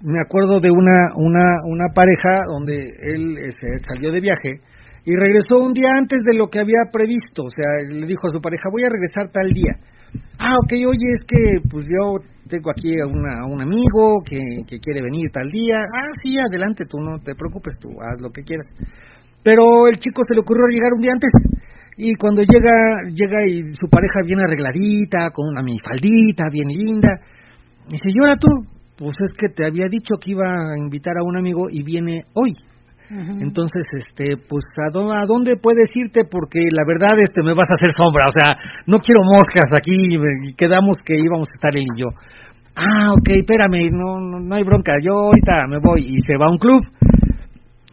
Me acuerdo de una, una, una pareja donde él este, salió de viaje y regresó un día antes de lo que había previsto, o sea, le dijo a su pareja, voy a regresar tal día. Ah, ok, oye, es que pues yo tengo aquí a, una, un amigo que, que quiere venir tal día. Ah, sí, adelante, tú no te preocupes, tú haz lo que quieras. Pero el chico se le ocurrió llegar un día antes. Y cuando llega, llega y su pareja viene arregladita, con una minifaldita, bien linda. Dice, ¿y ahora tú? Pues es que te había dicho que iba a invitar a un amigo y viene hoy. Entonces, este, pues, ¿a dónde, puedes irte? Porque la verdad, este, me vas a hacer sombra. O sea, no quiero moscas aquí quedamos que íbamos a estar él y yo. Ah, ok, espérame, no, no, no hay bronca. Yo ahorita me voy y se va a un club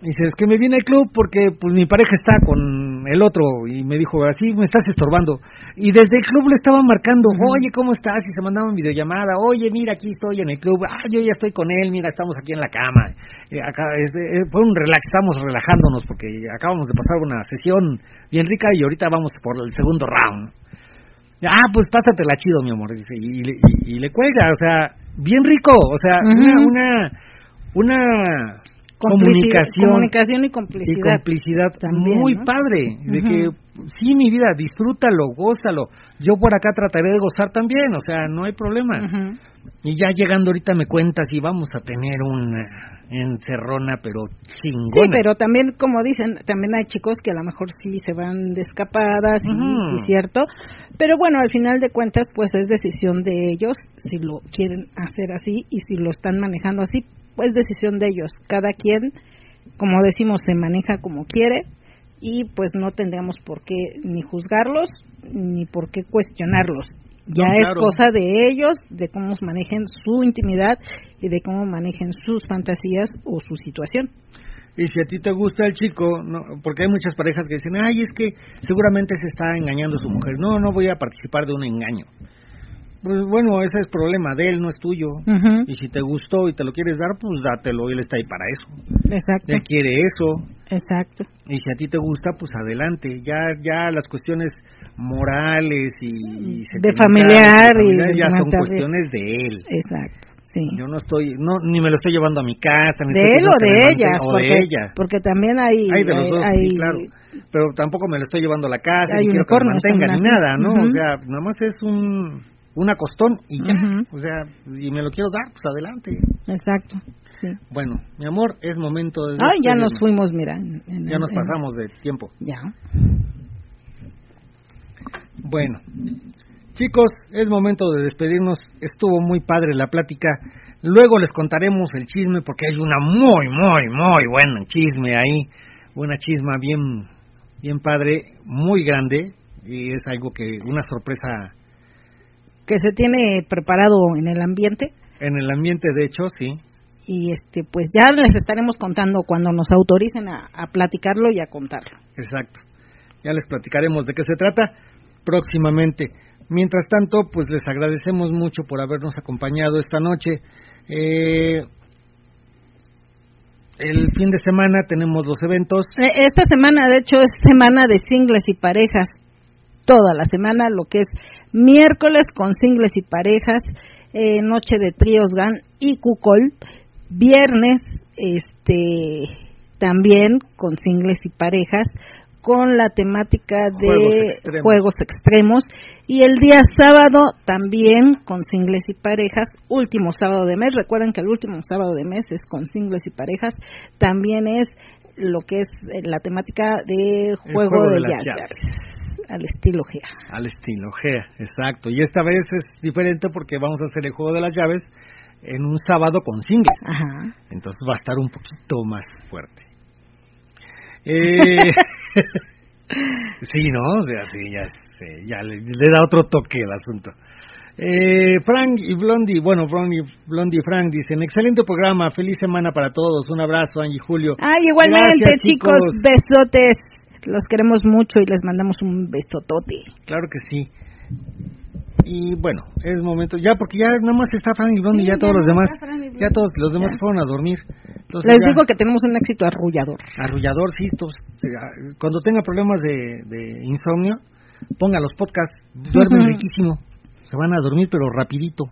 Dice, es que me viene al club porque pues mi pareja está con el otro y me dijo, así me estás estorbando. Y desde el club le estaban marcando, oye, ¿cómo estás? Y se mandaban videollamada, oye, mira, aquí estoy en el club, ah, yo ya estoy con él, mira, estamos aquí en la cama. acá, este, fue un relax, estamos relajándonos porque acabamos de pasar una sesión bien rica y ahorita vamos por el segundo round. Ah, pues pásatela chido, mi amor. Dice, y, le- y- y le cuelga, o sea, bien rico, o sea, una, una, una comunicación. Comunicación. Y y complicidad. complicidad también, muy ¿no? padre de que sí mi vida disfrútalo gózalo. Yo por acá trataré de gozar también o sea no hay problema. Y ya llegando ahorita me cuentas y vamos a tener una encerrona pero chingona. Sí, pero también, como dicen, también hay chicos que a lo mejor sí se van de escapadas, y, y cierto. Pero bueno, al final de cuentas, pues es decisión de ellos si lo quieren hacer así y si lo están manejando así, pues decisión de ellos. Cada quien, como decimos, se maneja como quiere y pues no tendríamos por qué ni juzgarlos ni por qué cuestionarlos. Ya No, es claro. cosa de ellos, de cómo manejen su intimidad y de cómo manejen sus fantasías o su situación. y si a ti te gusta el chico no porque hay muchas parejas que dicen ay es que seguramente se está engañando a su mujer no no voy a participar de un engaño pues bueno ese es problema de él no es tuyo. Ujú, y si te gustó y te lo quieres dar pues dátelo él está ahí para eso. Exacto, él quiere eso. Exacto. y si a ti te gusta pues adelante. Ya ya las cuestiones morales y, y De familiar de y ya son cuestiones de él. Exacto, sí. yo no estoy no ni me lo estoy llevando a mi casa ni de él o de ellas, o porque, de ella porque también hay, hay de los dos sí, claro. Pero tampoco me lo estoy llevando a la casa ni quiero que me mantenga ni nada no Ujú. o sea nada más es un un acostón y ya o sea y me lo quiero dar pues adelante exacto, sí. bueno mi amor es momento de Ay, ya nos fuimos, mira. en- en- ya nos en- pasamos de tiempo Ya. Bueno, chicos, es momento de despedirnos. Estuvo muy padre la plática. Luego les contaremos el chisme porque hay una muy, muy, muy buena chisme ahí. Una chisma bien, bien padre, muy grande. Y es algo que, una sorpresa Que se tiene preparado en el ambiente en el ambiente, de hecho, sí. y este pues ya les estaremos contando cuando nos autoricen a, a platicarlo y a contarlo. Exacto. Ya les platicaremos de qué se trata próximamente. Mientras tanto, pues les agradecemos mucho por habernos acompañado esta noche. Eh, el fin de semana tenemos los eventos. Eh, Esta semana, de hecho, es semana de singles y parejas. Toda la semana, lo que es miércoles con singles y parejas, eh, noche de tríos GAN y Cucol, viernes, este, también con singles y parejas, con la temática de Juegos extremos. juegos extremos. Y el día sábado también con singles y parejas, último sábado de mes, recuerden que el último sábado de mes es con singles y parejas, también es lo que es eh, la temática de juego, juego de, de las jazz, llaves. Al estilo GEA. Al estilo Gea, exacto. Y esta vez es diferente porque vamos a hacer el juego de las llaves en un sábado con singles. Ajá. Entonces va a estar un poquito más fuerte. Eh, <laughs> sí, ¿no? O sea, sí, ya, sé, ya le, le da otro toque al asunto. Eh, Frank y Blondie, bueno, Blondie, Blondie y Frank dicen, excelente programa, feliz semana para todos, un abrazo, Angie y Julio. Ay, igualmente, Gracias, chicos. besotes. Los queremos mucho y les mandamos un besotote. Claro que sí. Y bueno, es momento, ya porque ya nada más está Frank y Blondie, Sí, ya todos los demás, ya todos los demás Ya. fueron a dormir. Entonces Les ya- digo que tenemos un éxito arrullador. arrulladorcitos. Cuando tenga problemas de, de insomnio, ponga los podcasts, duermen <laughs> riquísimo. Se van a dormir, pero rapidito.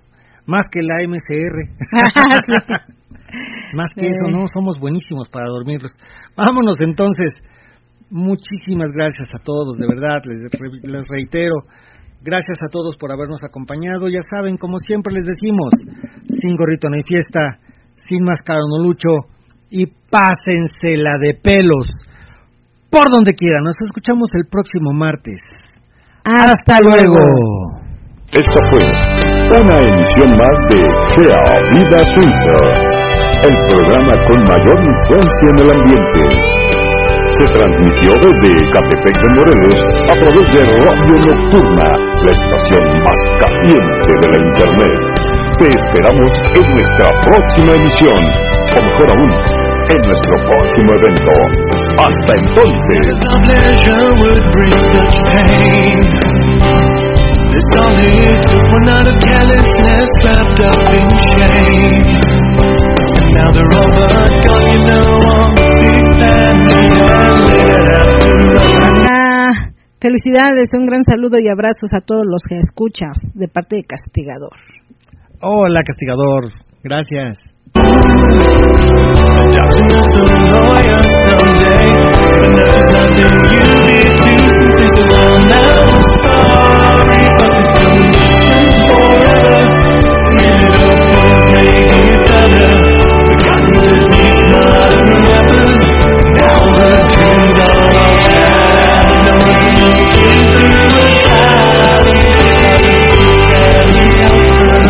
Más que la MCR. <laughs> Más que Sí. eso, no, somos buenísimos para dormirlos. Vámonos entonces. Muchísimas gracias a todos, de verdad, les, re- les reitero. Gracias a todos por habernos acompañado. Ya saben, como siempre les decimos, sin gorrito no hay fiesta, sin máscara no lucho y pásensela de pelos. Por donde quiera, nos escuchamos el próximo martes. Hasta luego. Esta fue una emisión más de Gea Vida Twitter, el programa con mayor influencia en el ambiente. Se transmitió desde Catepec de Morelos a través de Radio Nocturna, la estación más caliente de la Internet. Te esperamos en nuestra próxima emisión, o mejor aún, en nuestro próximo evento. Hasta entonces. Felicidades, un gran saludo y abrazos a todos los que escuchan de parte de Castigador. Hola, Castigador. Gracias.